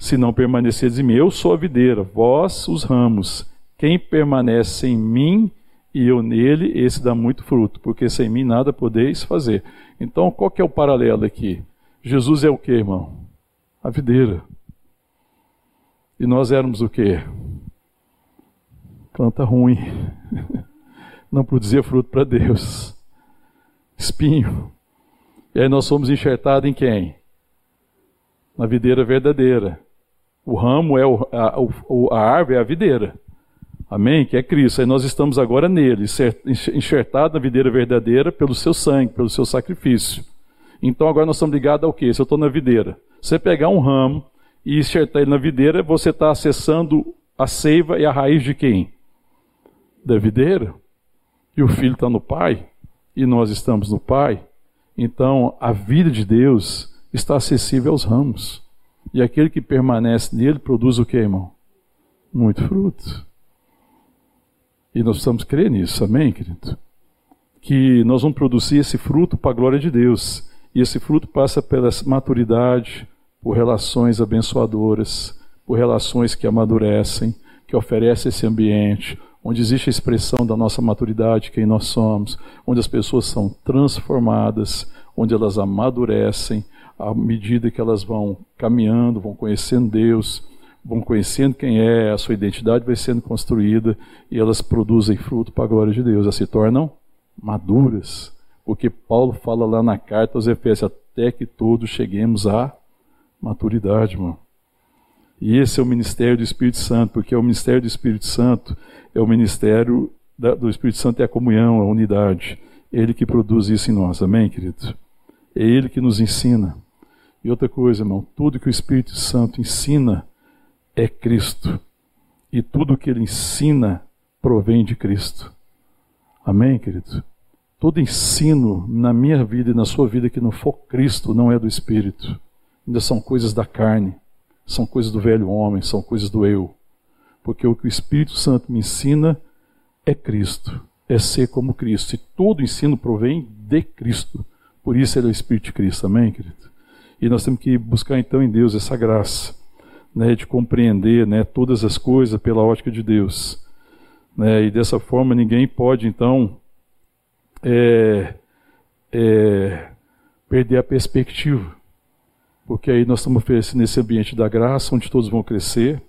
se não permaneceres em mim. Eu sou a videira, vós os ramos. Quem permanece em mim e eu nele, esse dá muito fruto, porque sem mim nada podeis fazer. Então, qual que é o paralelo aqui? Jesus é o que, irmão? A videira. E nós éramos o que? Planta ruim. Não produzia fruto para Deus. Espinho. E aí nós fomos enxertados em quem? Na videira verdadeira. O ramo é o, a, a árvore é a videira. Amém? Que é Cristo. Aí nós estamos agora nele, enxertado na videira verdadeira pelo seu sangue, pelo seu sacrifício. Então agora nós estamos ligados ao quê? Se eu estou na videira. Você pegar um ramo e enxertar ele na videira, você está acessando a seiva e a raiz de quem? Da videira. E o filho está no pai, e nós estamos no pai. Então a vida de Deus está acessível aos ramos. E aquele que permanece nele produz o que, irmão? Muito fruto. E nós precisamos crer nisso, amém, querido? Que nós vamos produzir esse fruto para a glória de Deus. E esse fruto passa pela maturidade, por relações abençoadoras, por relações que amadurecem, que oferecem esse ambiente, onde existe a expressão da nossa maturidade, quem nós somos, onde as pessoas são transformadas, onde elas amadurecem, à medida que elas vão caminhando, vão conhecendo Deus, vão conhecendo quem é, a sua identidade vai sendo construída e elas produzem fruto para a glória de Deus, elas se tornam maduras. Porque Paulo fala lá na carta aos Efésios, até que todos cheguemos à maturidade, irmão. E esse é o ministério do Espírito Santo, porque o ministério do Espírito Santo é o ministério do Espírito Santo é a comunhão, a unidade. Ele que produz isso em nós, amém, querido? É Ele que nos ensina. E outra coisa, irmão, tudo que o Espírito Santo ensina é Cristo. E tudo que ele ensina provém de Cristo. Amém, querido? Todo ensino na minha vida e na sua vida que não for Cristo não é do Espírito. Ainda são coisas da carne, são coisas do velho homem, são coisas do eu. Porque o que o Espírito Santo me ensina é Cristo, é ser como Cristo. E todo ensino provém de Cristo. Por isso ele é o Espírito de Cristo. Amém, querido? E nós temos que buscar então em Deus essa graça, né, de compreender, né, todas as coisas pela ótica de Deus, né, e dessa forma ninguém pode então é, é, perder a perspectiva, porque aí nós estamos oferecendo esse ambiente da graça, onde todos vão crescer,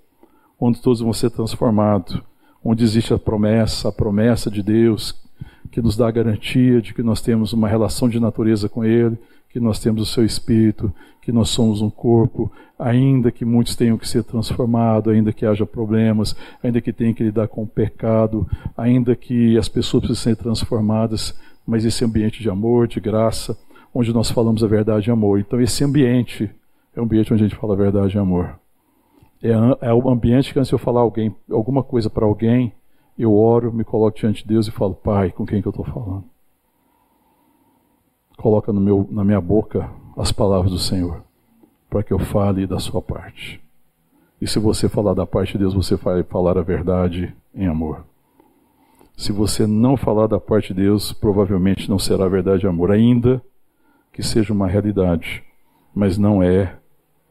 onde todos vão ser transformados, onde existe a promessa, a promessa de Deus que nos dá a garantia de que nós temos uma relação de natureza com Ele, que nós temos o seu espírito, que nós somos um corpo, ainda que muitos tenham que ser transformados, ainda que haja problemas, ainda que tenham que lidar com o pecado, ainda que as pessoas precisem ser transformadas, mas esse ambiente de amor, de graça, onde nós falamos a verdade e amor. Então esse ambiente é um ambiente onde a gente fala a verdade e amor. É, é o ambiente que antes eu falar alguém, alguma coisa para alguém, eu oro, me coloco diante de Deus e falo, Pai, com quem que eu estou falando? coloca no meu, na minha boca as palavras do Senhor, para que eu fale da sua parte. E se você falar da parte de Deus, você vai falar a verdade em amor. Se você não falar da parte de Deus, provavelmente não será verdade em amor, ainda que seja uma realidade, mas não é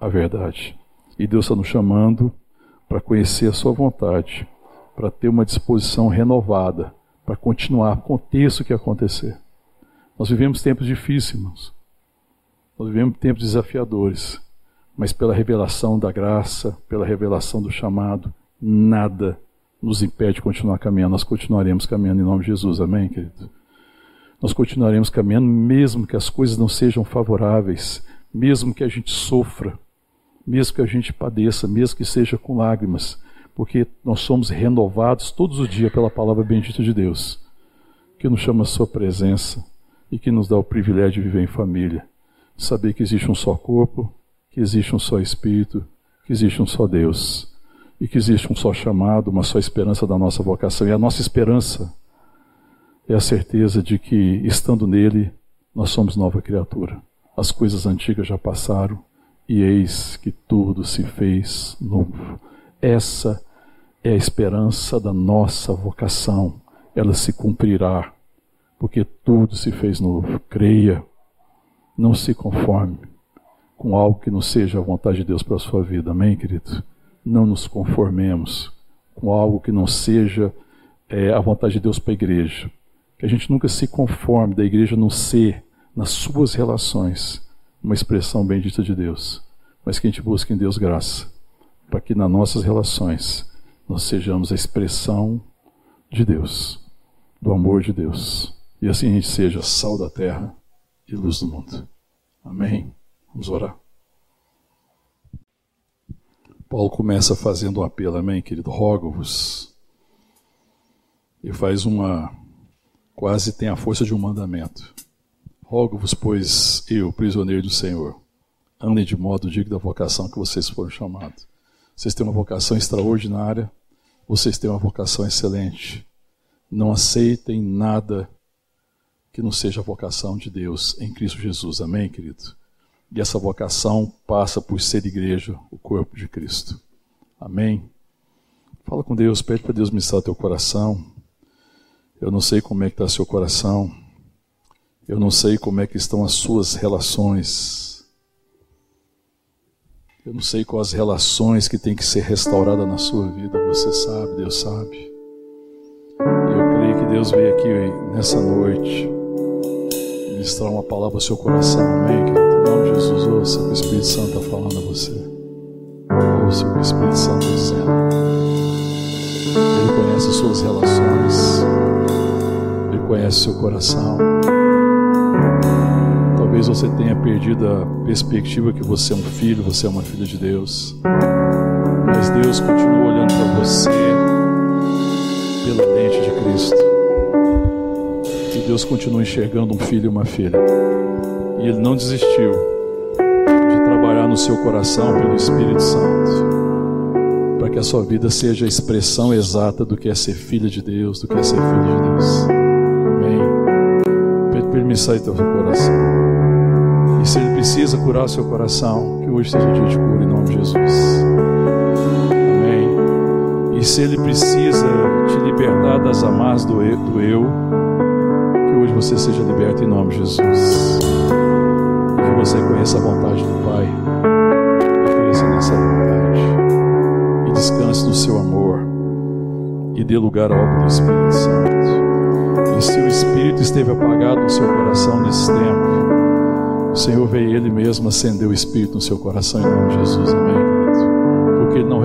a verdade. E Deus está nos chamando para conhecer a sua vontade, para ter uma disposição renovada, para continuar, aconteça o que acontecer. Nós vivemos tempos difíceis. Nós vivemos tempos desafiadores. mas pela revelação da graça, pela revelação do chamado, nada nos impede de continuar caminhando. Nós continuaremos caminhando em nome de Jesus, amém, querido? Nós continuaremos caminhando, mesmo que as coisas não sejam favoráveis, mesmo que a gente sofra, mesmo que a gente padeça, mesmo que seja com lágrimas, porque nós somos renovados todos os dias pela palavra bendita de Deus, que nos chama a sua presença e que nos dá o privilégio de viver em família, saber que existe um só corpo, que existe um só Espírito, que existe um só Deus e que existe um só chamado, uma só esperança da nossa vocação. E a nossa esperança é a certeza de que, estando nele, nós somos nova criatura. As coisas antigas já passaram e eis que tudo se fez novo. Essa é a esperança da nossa vocação. Ela se cumprirá, porque tudo se fez novo. Creia, não se conforme com algo que não seja a vontade de Deus para a sua vida. Amém, querido? Não nos conformemos com algo que não seja é, a vontade de Deus para a igreja. Que a gente nunca se conforme da igreja não ser, nas suas relações, uma expressão bendita de Deus. Mas que a gente busque em Deus graça, para que nas nossas relações nós sejamos a expressão de Deus, do amor de Deus. E assim a gente seja sal da terra e luz do mundo. Amém. Vamos orar. Paulo começa fazendo um apelo, amém, querido? Rogo-vos. E faz uma. Quase tem a força de um mandamento. Rogo-vos, pois eu, prisioneiro do Senhor, andem de modo digno da vocação que vocês foram chamados. Vocês têm uma vocação extraordinária, vocês têm uma vocação excelente. Não aceitem nada que não seja a vocação de Deus em Cristo Jesus. Amém, querido? E essa vocação passa por ser igreja, o corpo de Cristo. Amém? Fala com Deus, pede para Deus ministrar teu coração. Eu não sei como é que está seu coração. Eu não sei como é que estão as suas relações. Eu não sei quais relações que tem que ser restauradas na sua vida. Você sabe, Deus sabe. Eu creio que Deus veio aqui nessa noite ministrar uma palavra ao seu coração. Amém, querido? Em nome de Jesus, ouça o que Espírito Santo está falando a você. Ouça o que Espírito Santo está dizendo. Ele conhece as suas relações. Conhece seu coração. Talvez você tenha perdido a perspectiva que você é um filho, você é uma filha de Deus. Mas Deus continua olhando para você pela lente de Cristo. Deus continua enxergando um filho e uma filha. E Ele não desistiu de trabalhar no seu coração pelo Espírito Santo, para que a sua vida seja a expressão exata do que é ser filha de Deus, do que é ser filho de Deus. Sair do seu coração. E se Ele precisa curar seu coração, que hoje seja dia de cura em nome de Jesus. Amém. E se Ele precisa te libertar das amarras do eu, do eu hoje você seja liberto em nome de Jesus. Que você conheça a vontade do Pai. E cresça nessa vontade. E descanse no seu amor. E dê lugar à obra do Espírito Santo. E se o Espírito esteve apagado no seu coração nesse tempo, o Senhor veio Ele mesmo acender o Espírito no seu coração em nome de Jesus. Amém, querido? Porque Ele não